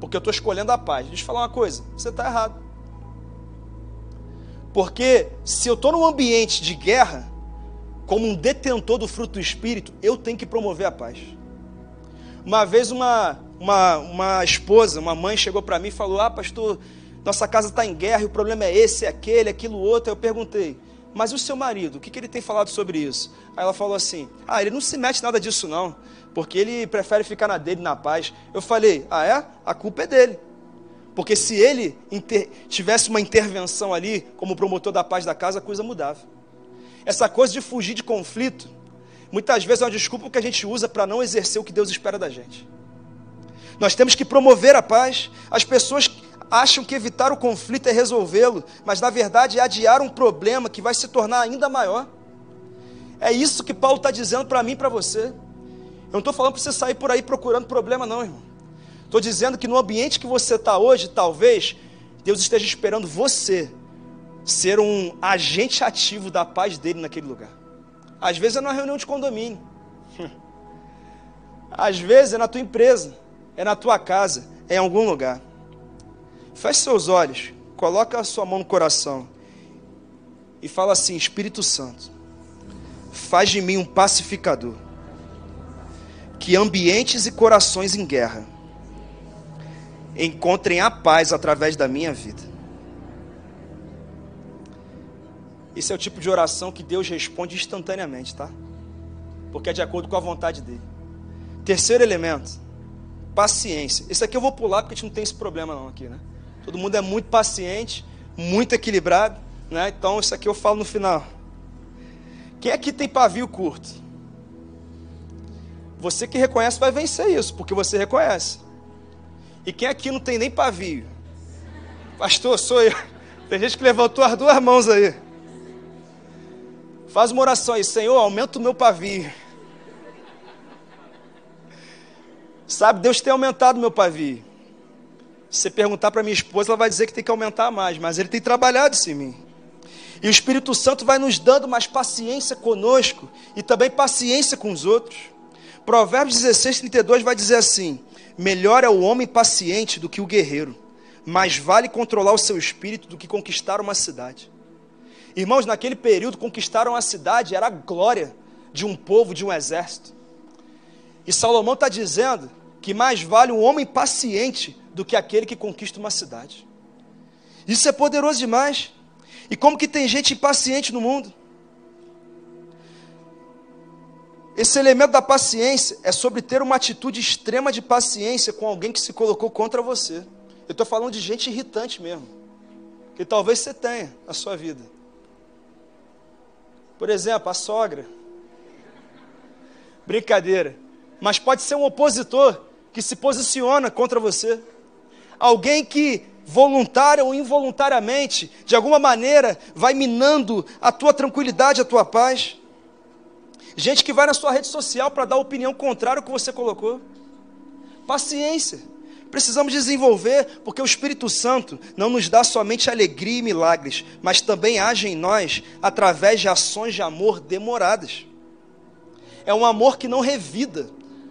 porque eu estou escolhendo a paz. Deixa eu falar uma coisa: você está errado. Porque se eu estou num ambiente de guerra, como um detentor do fruto do Espírito, eu tenho que promover a paz. Uma vez uma, uma, uma esposa, uma mãe chegou para mim e falou: Ah, pastor, nossa casa está em guerra e o problema é esse, é aquele, aquilo outro. Eu perguntei: Mas o seu marido, o que, que ele tem falado sobre isso? Aí ela falou assim: Ah, ele não se mete nada disso não porque ele prefere ficar na dele, na paz. Eu falei, ah é? A culpa é dele. Porque se ele tivesse uma intervenção ali, como promotor da paz da casa, a coisa mudava. Essa coisa de fugir de conflito, muitas vezes é uma desculpa que a gente usa para não exercer o que Deus espera da gente. Nós temos que promover a paz. As pessoas acham que evitar o conflito é resolvê-lo, mas na verdade é adiar um problema que vai se tornar ainda maior. É isso que Paulo está dizendo para mim e para você. Eu não estou falando para você sair por aí procurando problema, não, irmão. Estou dizendo que no ambiente que você está hoje, talvez Deus esteja esperando você ser um agente ativo da paz dele naquele lugar. Às vezes é numa reunião de condomínio. [LAUGHS] Às vezes é na tua empresa, é na tua casa, é em algum lugar. Feche seus olhos, coloca a sua mão no coração e fala assim: Espírito Santo, faz de mim um pacificador que ambientes e corações em guerra encontrem a paz através da minha vida. Esse é o tipo de oração que Deus responde instantaneamente, tá? Porque é de acordo com a vontade dele. Terceiro elemento, paciência. Esse aqui eu vou pular porque a gente não tem esse problema não aqui, né? Todo mundo é muito paciente, muito equilibrado, né? Então isso aqui eu falo no final. Quem aqui tem pavio curto? Você que reconhece vai vencer isso, porque você reconhece. E quem aqui não tem nem pavio? Pastor, sou eu. [LAUGHS] Tem gente que levantou as duas mãos aí. Faz uma oração aí, Senhor, aumenta o meu pavio. Sabe, Deus tem aumentado o meu pavio. Se você perguntar para minha esposa, ela vai dizer que tem que aumentar mais, mas Ele tem trabalhado isso em mim. E o Espírito Santo vai nos dando mais paciência conosco e também paciência com os outros. Provérbios 16, 32 vai dizer assim: Melhor é o homem paciente do que o guerreiro, mais vale controlar o seu espírito do que conquistar uma cidade. Irmãos, naquele período, conquistaram a cidade era a glória de um povo, de um exército. E Salomão está dizendo que mais vale um homem paciente do que aquele que conquista uma cidade. Isso é poderoso demais. E como que tem gente impaciente no mundo? Esse elemento da paciência é sobre ter uma atitude extrema de paciência com alguém que se colocou contra você. Eu estou falando de gente irritante mesmo, que talvez você tenha na sua vida. Por exemplo, a sogra. Brincadeira. Mas pode ser um opositor que se posiciona contra você. Alguém que voluntária ou involuntariamente, de alguma maneira, vai minando a tua tranquilidade, a tua paz. Gente que vai na sua rede social para dar opinião contrária ao que você colocou. Paciência. Precisamos desenvolver, porque o Espírito Santo não nos dá somente alegria e milagres, mas também age em nós através de ações de amor demoradas. É um amor que não revida.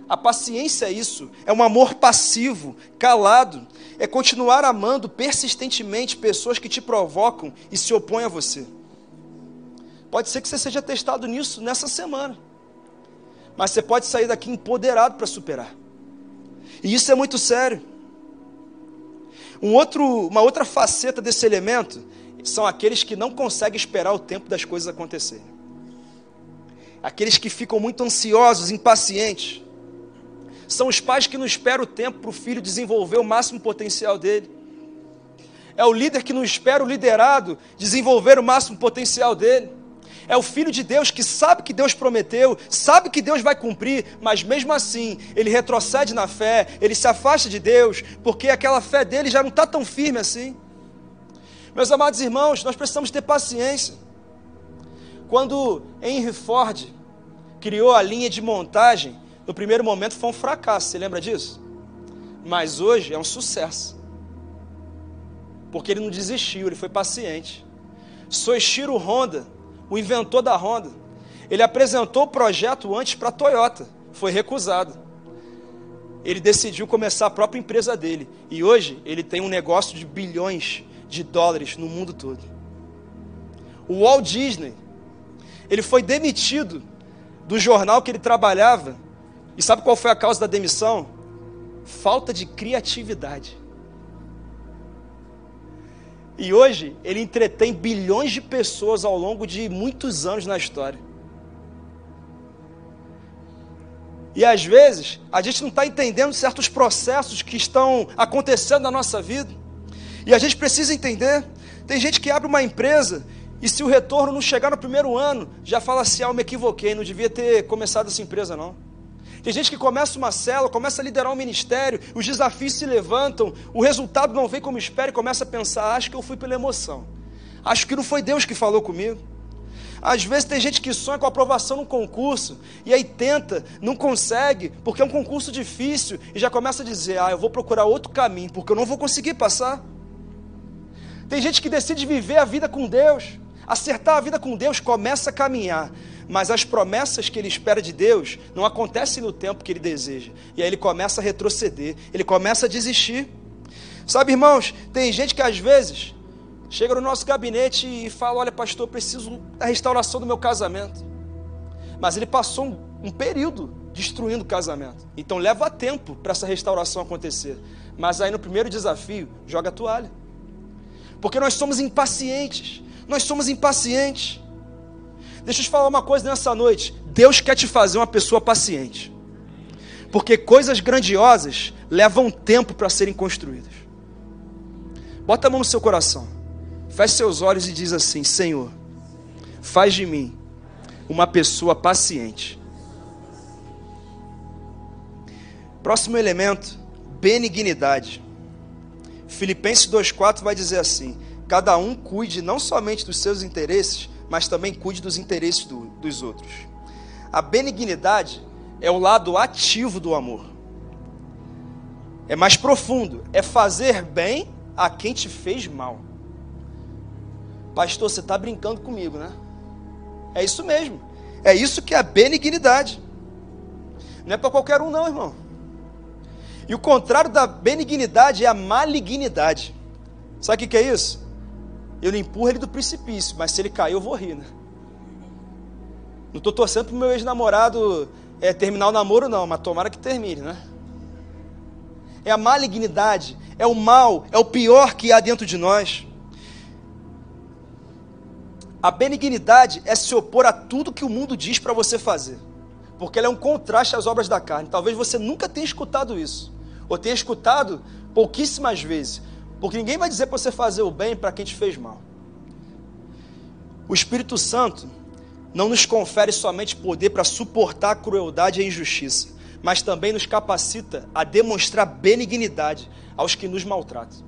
A paciência é isso, é um amor passivo, calado, é continuar amando persistentemente pessoas que te provocam e se opõem a você. Pode ser que você seja testado nisso nessa semana. Mas você pode sair daqui empoderado para superar. E isso é muito sério. Um outro, uma outra faceta desse elemento são aqueles que não conseguem esperar o tempo das coisas acontecerem. Aqueles que ficam muito ansiosos, impacientes. São os pais que não esperam o tempo para o filho desenvolver o máximo potencial dele. É o líder que não espera o liderado desenvolver o máximo potencial dele. É o filho de Deus que sabe que Deus prometeu, sabe que Deus vai cumprir, mas mesmo assim ele retrocede na fé, ele se afasta de Deus, porque aquela fé dele já não está tão firme assim. Meus amados irmãos, nós precisamos ter paciência. Quando Henry Ford criou a linha de montagem, no primeiro momento foi um fracasso, você lembra disso? Mas hoje é um sucesso. Porque ele não desistiu, ele foi paciente. Soichiro Honda o inventor da Honda. Ele apresentou o projeto antes para a Toyota, foi recusado. Ele decidiu começar a própria empresa dele e hoje ele tem um negócio de bilhões de dólares no mundo todo. O Walt Disney, ele foi demitido do jornal que ele trabalhava. E sabe qual foi a causa da demissão? Falta de criatividade. E hoje ele entretém bilhões de pessoas ao longo de muitos anos na história. E às vezes a gente não está entendendo certos processos que estão acontecendo na nossa vida. E a gente precisa entender. Tem gente que abre uma empresa e se o retorno não chegar no primeiro ano, já fala assim: ah, eu me equivoquei, não devia ter começado essa empresa não. Tem gente que começa uma célula, começa a liderar um ministério, os desafios se levantam, o resultado não vem como espera e começa a pensar: acho que eu fui pela emoção, acho que não foi Deus que falou comigo. Às vezes tem gente que sonha com aprovação num concurso e aí tenta, não consegue, porque é um concurso difícil e já começa a dizer: ah, eu vou procurar outro caminho, porque eu não vou conseguir passar. Tem gente que decide viver a vida com Deus, acertar a vida com Deus, começa a caminhar, mas as promessas que ele espera de Deus não acontecem no tempo que ele deseja. E aí ele começa a retroceder, ele começa a desistir. Sabe, irmãos, tem gente que às vezes chega no nosso gabinete e fala: Olha, pastor, preciso da restauração do meu casamento. Mas ele passou um, um período destruindo o casamento. Então leva tempo para essa restauração acontecer. Mas aí no primeiro desafio, joga a toalha. Porque nós somos impacientes. Nós somos impacientes. Deixa eu te falar uma coisa nessa noite. Deus quer te fazer uma pessoa paciente. Porque coisas grandiosas levam tempo para serem construídas. Bota a mão no seu coração. Feche seus olhos e diz assim: Senhor, faz de mim uma pessoa paciente. Próximo elemento, benignidade. Filipenses 2,4 vai dizer assim: Cada um cuide não somente dos seus interesses, mas também cuide dos interesses do, dos outros. A benignidade é o lado ativo do amor. É mais profundo, é fazer bem a quem te fez mal. Pastor, você está brincando comigo, né? É isso mesmo. É isso que é a benignidade. Não é para qualquer um, não, irmão. E o contrário da benignidade é a malignidade. Sabe o que é isso? Eu empurro ele do precipício, mas se ele cair, eu vou rir, né? Não estou torcendo para o meu ex-namorado é, terminar o namoro, não, mas tomara que termine, né? É a malignidade, é o mal, é o pior que há dentro de nós. A benignidade é se opor a tudo que o mundo diz para você fazer, porque ela é um contraste às obras da carne. Talvez você nunca tenha escutado isso, ou tenha escutado pouquíssimas vezes, porque ninguém vai dizer para você fazer o bem para quem te fez mal. O Espírito Santo não nos confere somente poder para suportar a crueldade e a injustiça, mas também nos capacita a demonstrar benignidade aos que nos maltratam.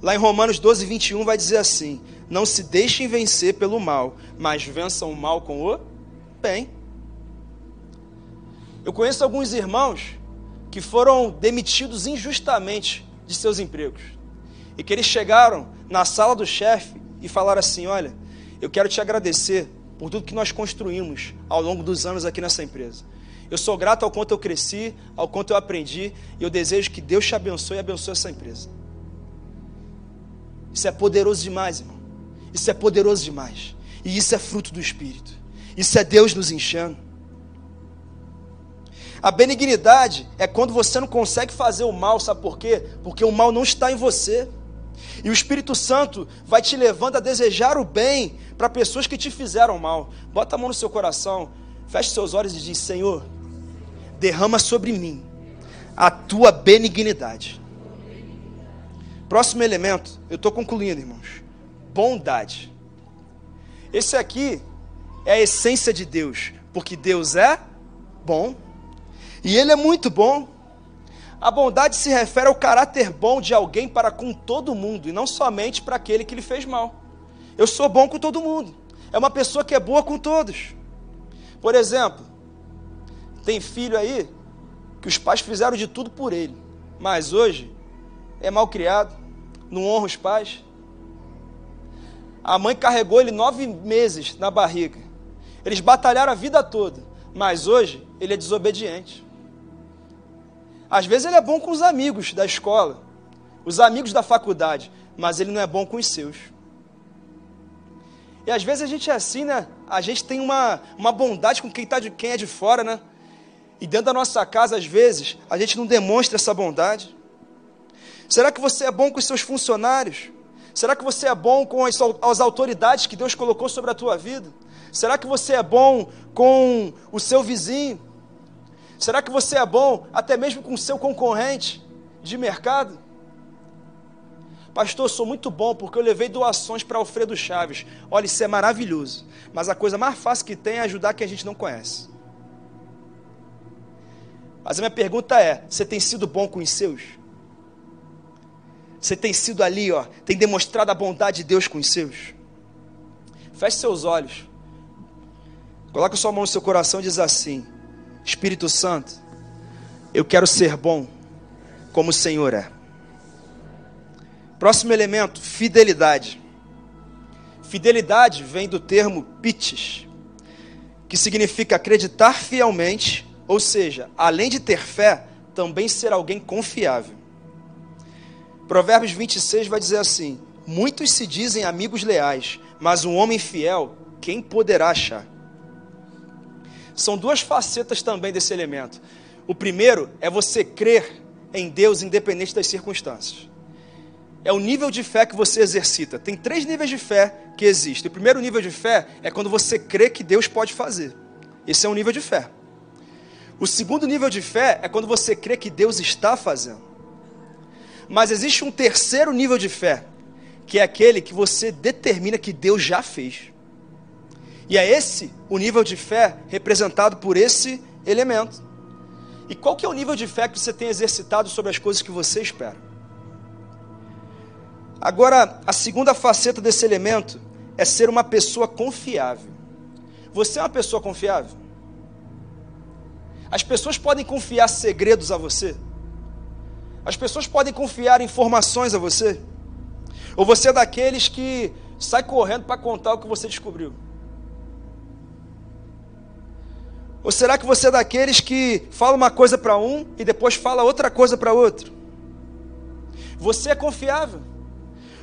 Lá em Romanos 12, 21 vai dizer assim: Não se deixem vencer pelo mal, mas vençam o mal com o bem. Eu conheço alguns irmãos que foram demitidos injustamente de seus empregos e que eles chegaram na sala do chefe e falaram assim: Olha, eu quero te agradecer por tudo que nós construímos ao longo dos anos aqui nessa empresa. Eu sou grato ao quanto eu cresci, ao quanto eu aprendi, e eu desejo que Deus te abençoe e abençoe essa empresa. Isso é poderoso demais, irmão. Isso é poderoso demais. E isso é fruto do Espírito. Isso é Deus nos enchendo. A benignidade é quando você não consegue fazer o mal, sabe por quê? Porque o mal não está em você. E o Espírito Santo vai te levando a desejar o bem para pessoas que te fizeram mal. Bota a mão no seu coração, feche seus olhos e diz: Senhor, derrama sobre mim a tua benignidade. Próximo elemento, eu estou concluindo, irmãos. Bondade. Esse aqui é a essência de Deus, porque Deus é bom e Ele é muito bom. A bondade se refere ao caráter bom de alguém para com todo mundo e não somente para aquele que lhe fez mal. Eu sou bom com todo mundo. É uma pessoa que é boa com todos. Por exemplo, tem filho aí que os pais fizeram de tudo por ele, mas hoje é mal criado, não honra os pais. A mãe carregou ele nove meses na barriga. Eles batalharam a vida toda, mas hoje ele é desobediente. Às vezes ele é bom com os amigos da escola, os amigos da faculdade, mas ele não é bom com os seus. E às vezes a gente é assim, né? A gente tem uma, uma bondade com quem, tá de, quem é de fora, né? E dentro da nossa casa, às vezes, a gente não demonstra essa bondade. Será que você é bom com os seus funcionários? Será que você é bom com as, as autoridades que Deus colocou sobre a tua vida? Será que você é bom com o seu vizinho? Será que você é bom até mesmo com o seu concorrente de mercado? Pastor, sou muito bom porque eu levei doações para Alfredo Chaves. Olha, isso é maravilhoso. Mas a coisa mais fácil que tem é ajudar quem a gente não conhece. Mas a minha pergunta é: você tem sido bom com os seus? Você tem sido ali, ó, tem demonstrado a bondade de Deus com os seus? Feche seus olhos. Coloque sua mão no seu coração e diz assim: Espírito Santo, eu quero ser bom como o Senhor é. Próximo elemento, fidelidade. Fidelidade vem do termo pites, que significa acreditar fielmente, ou seja, além de ter fé, também ser alguém confiável. Provérbios 26 vai dizer assim: Muitos se dizem amigos leais, mas um homem fiel, quem poderá achar? São duas facetas também desse elemento. O primeiro é você crer em Deus independente das circunstâncias. É o nível de fé que você exercita. Tem três níveis de fé que existem. O primeiro nível de fé é quando você crê que Deus pode fazer. Esse é um nível de fé. O segundo nível de fé é quando você crê que Deus está fazendo. Mas existe um terceiro nível de fé, que é aquele que você determina que Deus já fez. E é esse o nível de fé representado por esse elemento. E qual que é o nível de fé que você tem exercitado sobre as coisas que você espera? Agora, a segunda faceta desse elemento é ser uma pessoa confiável. Você é uma pessoa confiável? As pessoas podem confiar segredos a você? As pessoas podem confiar informações a você? Ou você é daqueles que sai correndo para contar o que você descobriu? Ou será que você é daqueles que fala uma coisa para um e depois fala outra coisa para outro? Você é confiável?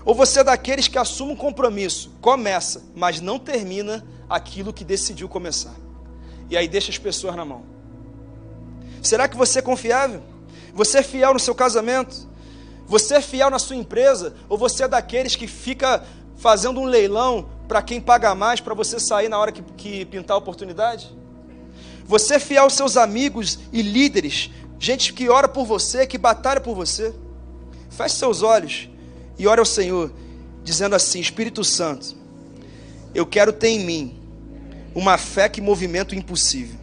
Ou você é daqueles que assume um compromisso, começa, mas não termina aquilo que decidiu começar? E aí deixa as pessoas na mão. Será que você é confiável? Você é fiel no seu casamento? Você é fiel na sua empresa? Ou você é daqueles que fica fazendo um leilão para quem paga mais para você sair na hora que, que pintar a oportunidade? Você é fiel aos seus amigos e líderes, gente que ora por você, que batalha por você? Feche seus olhos e ore ao Senhor, dizendo assim: Espírito Santo, eu quero ter em mim uma fé que movimenta o impossível,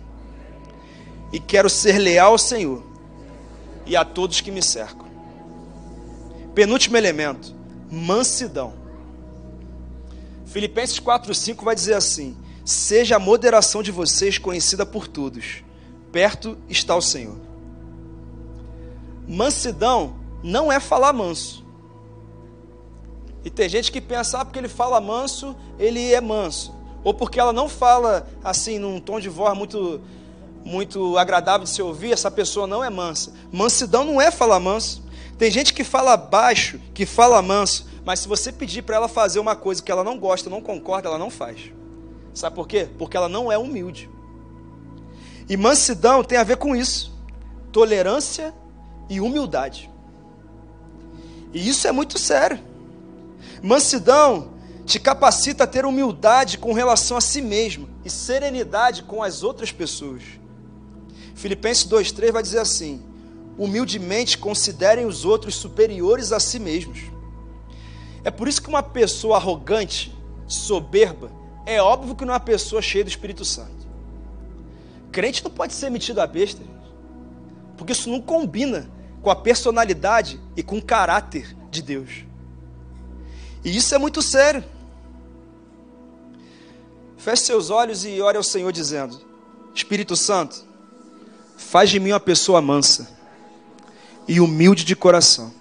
e quero ser leal ao Senhor e a todos que me cercam. Penúltimo elemento, mansidão. Filipenses 4:5 vai dizer assim: Seja a moderação de vocês conhecida por todos. Perto está o Senhor. Mansidão não é falar manso. E tem gente que pensa, ah, porque ele fala manso, ele é manso. Ou porque ela não fala assim, num tom de voz muito, muito agradável de se ouvir, essa pessoa não é mansa. Mansidão não é falar manso. Tem gente que fala baixo, que fala manso, mas se você pedir para ela fazer uma coisa que ela não gosta, não concorda, ela não faz. Sabe por quê? Porque ela não é humilde. E mansidão tem a ver com isso: tolerância e humildade. E isso é muito sério. Mansidão te capacita a ter humildade com relação a si mesmo e serenidade com as outras pessoas. Filipenses 2,3 vai dizer assim: humildemente considerem os outros superiores a si mesmos. É por isso que uma pessoa arrogante, soberba, é óbvio que não é uma pessoa cheia do Espírito Santo. Crente não pode ser metido a besta, porque isso não combina com a personalidade e com o caráter de Deus. E isso é muito sério. Feche seus olhos e ore ao Senhor dizendo: Espírito Santo, faz de mim uma pessoa mansa e humilde de coração.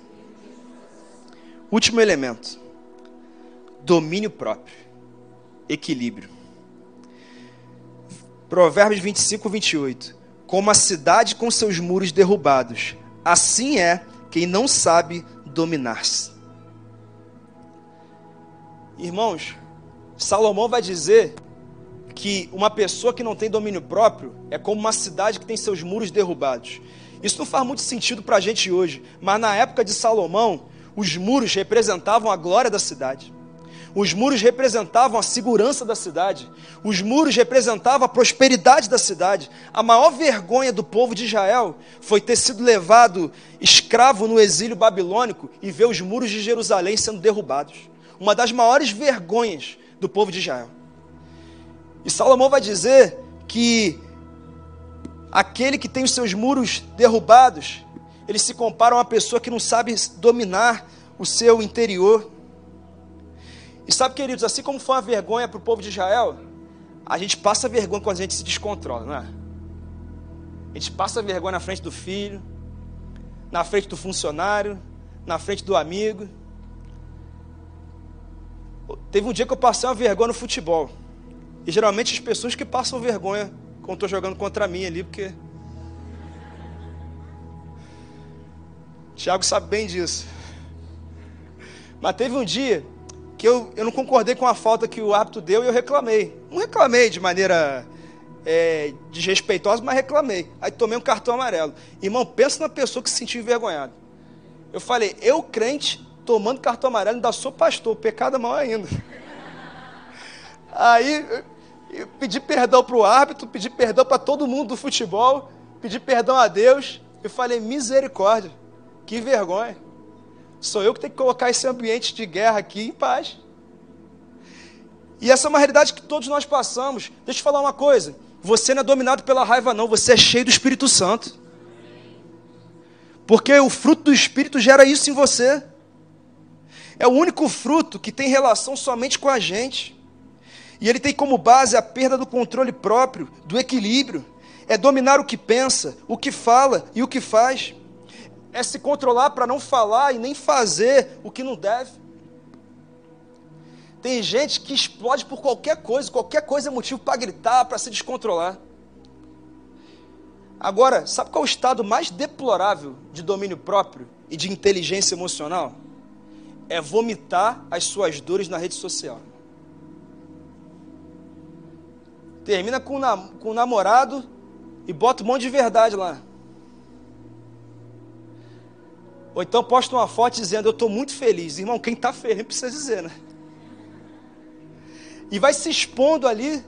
Último elemento: domínio próprio, equilíbrio. Provérbios 25, 28. Como a cidade com seus muros derrubados, assim é quem não sabe dominar-se. Irmãos, Salomão vai dizer que uma pessoa que não tem domínio próprio é como uma cidade que tem seus muros derrubados. Isso não faz muito sentido para a gente hoje, mas na época de Salomão, os muros representavam a glória da cidade. Os muros representavam a segurança da cidade. Os muros representavam a prosperidade da cidade. A maior vergonha do povo de Israel foi ter sido levado escravo no exílio babilônico e ver os muros de Jerusalém sendo derrubados. Uma das maiores vergonhas do povo de Israel. E Salomão vai dizer que Aquele que tem os seus muros derrubados, ele se compara a uma pessoa que não sabe dominar o seu interior. E sabe, queridos, assim como foi uma vergonha para o povo de Israel, a gente passa vergonha quando a gente se descontrola, não é? A gente passa vergonha na frente do filho, na frente do funcionário, na frente do amigo. Teve um dia que eu passei uma vergonha no futebol. E geralmente as pessoas que passam vergonha quando estou jogando contra mim ali, porque. Tiago sabe bem disso. Mas teve um dia que eu, eu não concordei com a falta que o árbitro deu e eu reclamei. Não reclamei de maneira é, desrespeitosa, mas reclamei. Aí tomei um cartão amarelo. Irmão, pensa na pessoa que se sentiu envergonhado. Eu falei, eu crente, tomando cartão amarelo, ainda sou pastor, pecado é maior ainda. Aí eu pedi perdão para o árbitro, pedi perdão para todo mundo do futebol, pedi perdão a Deus. Eu falei, misericórdia, que vergonha. Sou eu que tenho que colocar esse ambiente de guerra aqui em paz. E essa é uma realidade que todos nós passamos. Deixa eu falar uma coisa: você não é dominado pela raiva, não, você é cheio do Espírito Santo. Porque o fruto do Espírito gera isso em você. É o único fruto que tem relação somente com a gente. E ele tem como base a perda do controle próprio, do equilíbrio. É dominar o que pensa, o que fala e o que faz. É se controlar para não falar e nem fazer o que não deve. Tem gente que explode por qualquer coisa, qualquer coisa é motivo para gritar, para se descontrolar. Agora, sabe qual é o estado mais deplorável de domínio próprio e de inteligência emocional? É vomitar as suas dores na rede social. Termina com, com o namorado e bota um monte de verdade lá. Ou então posta uma foto dizendo, eu estou muito feliz. Irmão, quem está feliz precisa dizer, né? E vai se expondo ali.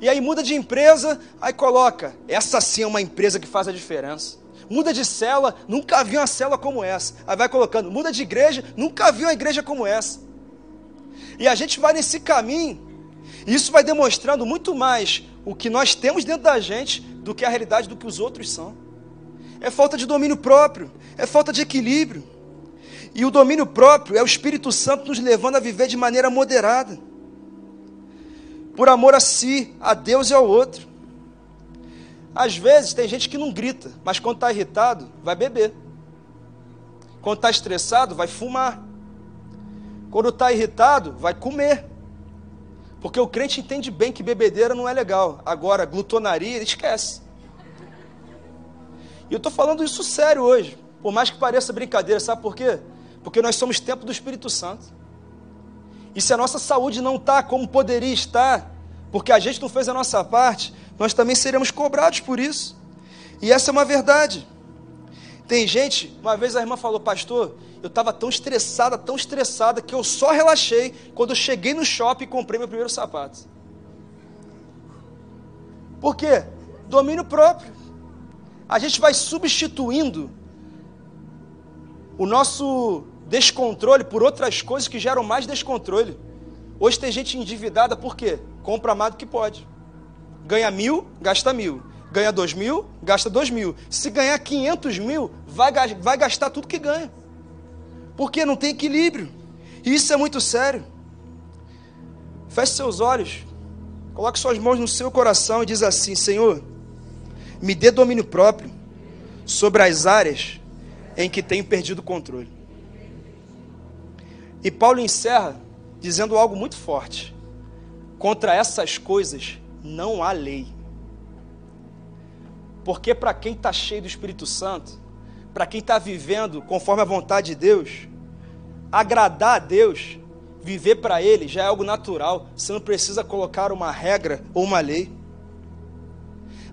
E aí muda de empresa, aí coloca, essa sim é uma empresa que faz a diferença. Muda de cela, nunca vi uma cela como essa. Aí vai colocando, muda de igreja, nunca vi uma igreja como essa. E a gente vai nesse caminho, e isso vai demonstrando muito mais o que nós temos dentro da gente do que a realidade do que os outros são. É falta de domínio próprio, é falta de equilíbrio. E o domínio próprio é o Espírito Santo nos levando a viver de maneira moderada. Por amor a si, a Deus e ao outro. Às vezes tem gente que não grita, mas quando está irritado, vai beber. Quando está estressado, vai fumar. Quando está irritado, vai comer. Porque o crente entende bem que bebedeira não é legal. Agora, glutonaria, ele esquece. E eu estou falando isso sério hoje. Por mais que pareça brincadeira, sabe por quê? Porque nós somos templo do Espírito Santo. E se a nossa saúde não está como poderia estar, porque a gente não fez a nossa parte, nós também seremos cobrados por isso. E essa é uma verdade. Tem gente, uma vez a irmã falou, pastor, eu estava tão estressada, tão estressada, que eu só relaxei quando eu cheguei no shopping e comprei meu primeiro sapato. Por quê? Domínio próprio. A gente vai substituindo o nosso descontrole por outras coisas que geram mais descontrole. Hoje tem gente endividada por quê? Compra mais do que pode. Ganha mil, gasta mil. Ganha dois mil, gasta dois mil. Se ganhar quinhentos mil, vai, vai gastar tudo que ganha. Porque não tem equilíbrio. E isso é muito sério. Feche seus olhos. Coloque suas mãos no seu coração e diz assim: Senhor, me dê domínio próprio sobre as áreas em que tenho perdido o controle. E Paulo encerra dizendo algo muito forte: contra essas coisas não há lei. Porque para quem está cheio do Espírito Santo, para quem está vivendo conforme a vontade de Deus, agradar a Deus, viver para Ele já é algo natural. Você não precisa colocar uma regra ou uma lei.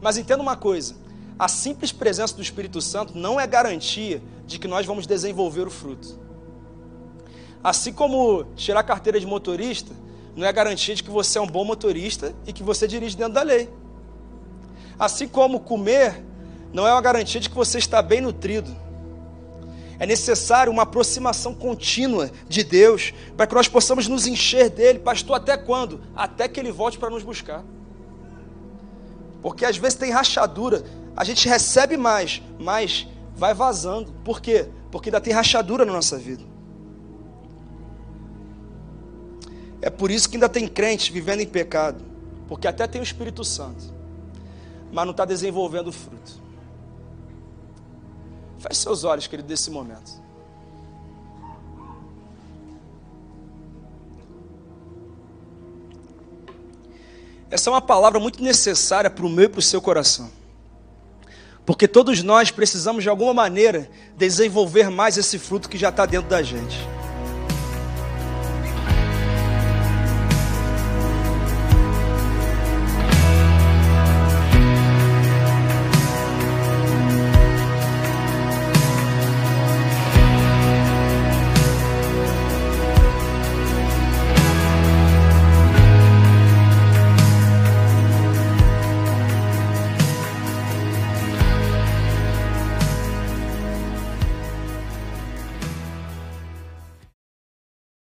Mas entenda uma coisa: a simples presença do Espírito Santo não é garantia de que nós vamos desenvolver o fruto. Assim como tirar carteira de motorista não é garantia de que você é um bom motorista e que você dirige dentro da lei. Assim como comer não é uma garantia de que você está bem nutrido. É necessário uma aproximação contínua de Deus para que nós possamos nos encher dele. Pastor, até quando? Até que ele volte para nos buscar. Porque às vezes tem rachadura, a gente recebe mais, mas vai vazando. Por quê? Porque ainda tem rachadura na nossa vida. É por isso que ainda tem crente vivendo em pecado. Porque até tem o Espírito Santo, mas não está desenvolvendo o fruto. Feche seus olhos, querido, desse momento. Essa é uma palavra muito necessária para o meu e para o seu coração. Porque todos nós precisamos, de alguma maneira, desenvolver mais esse fruto que já está dentro da gente.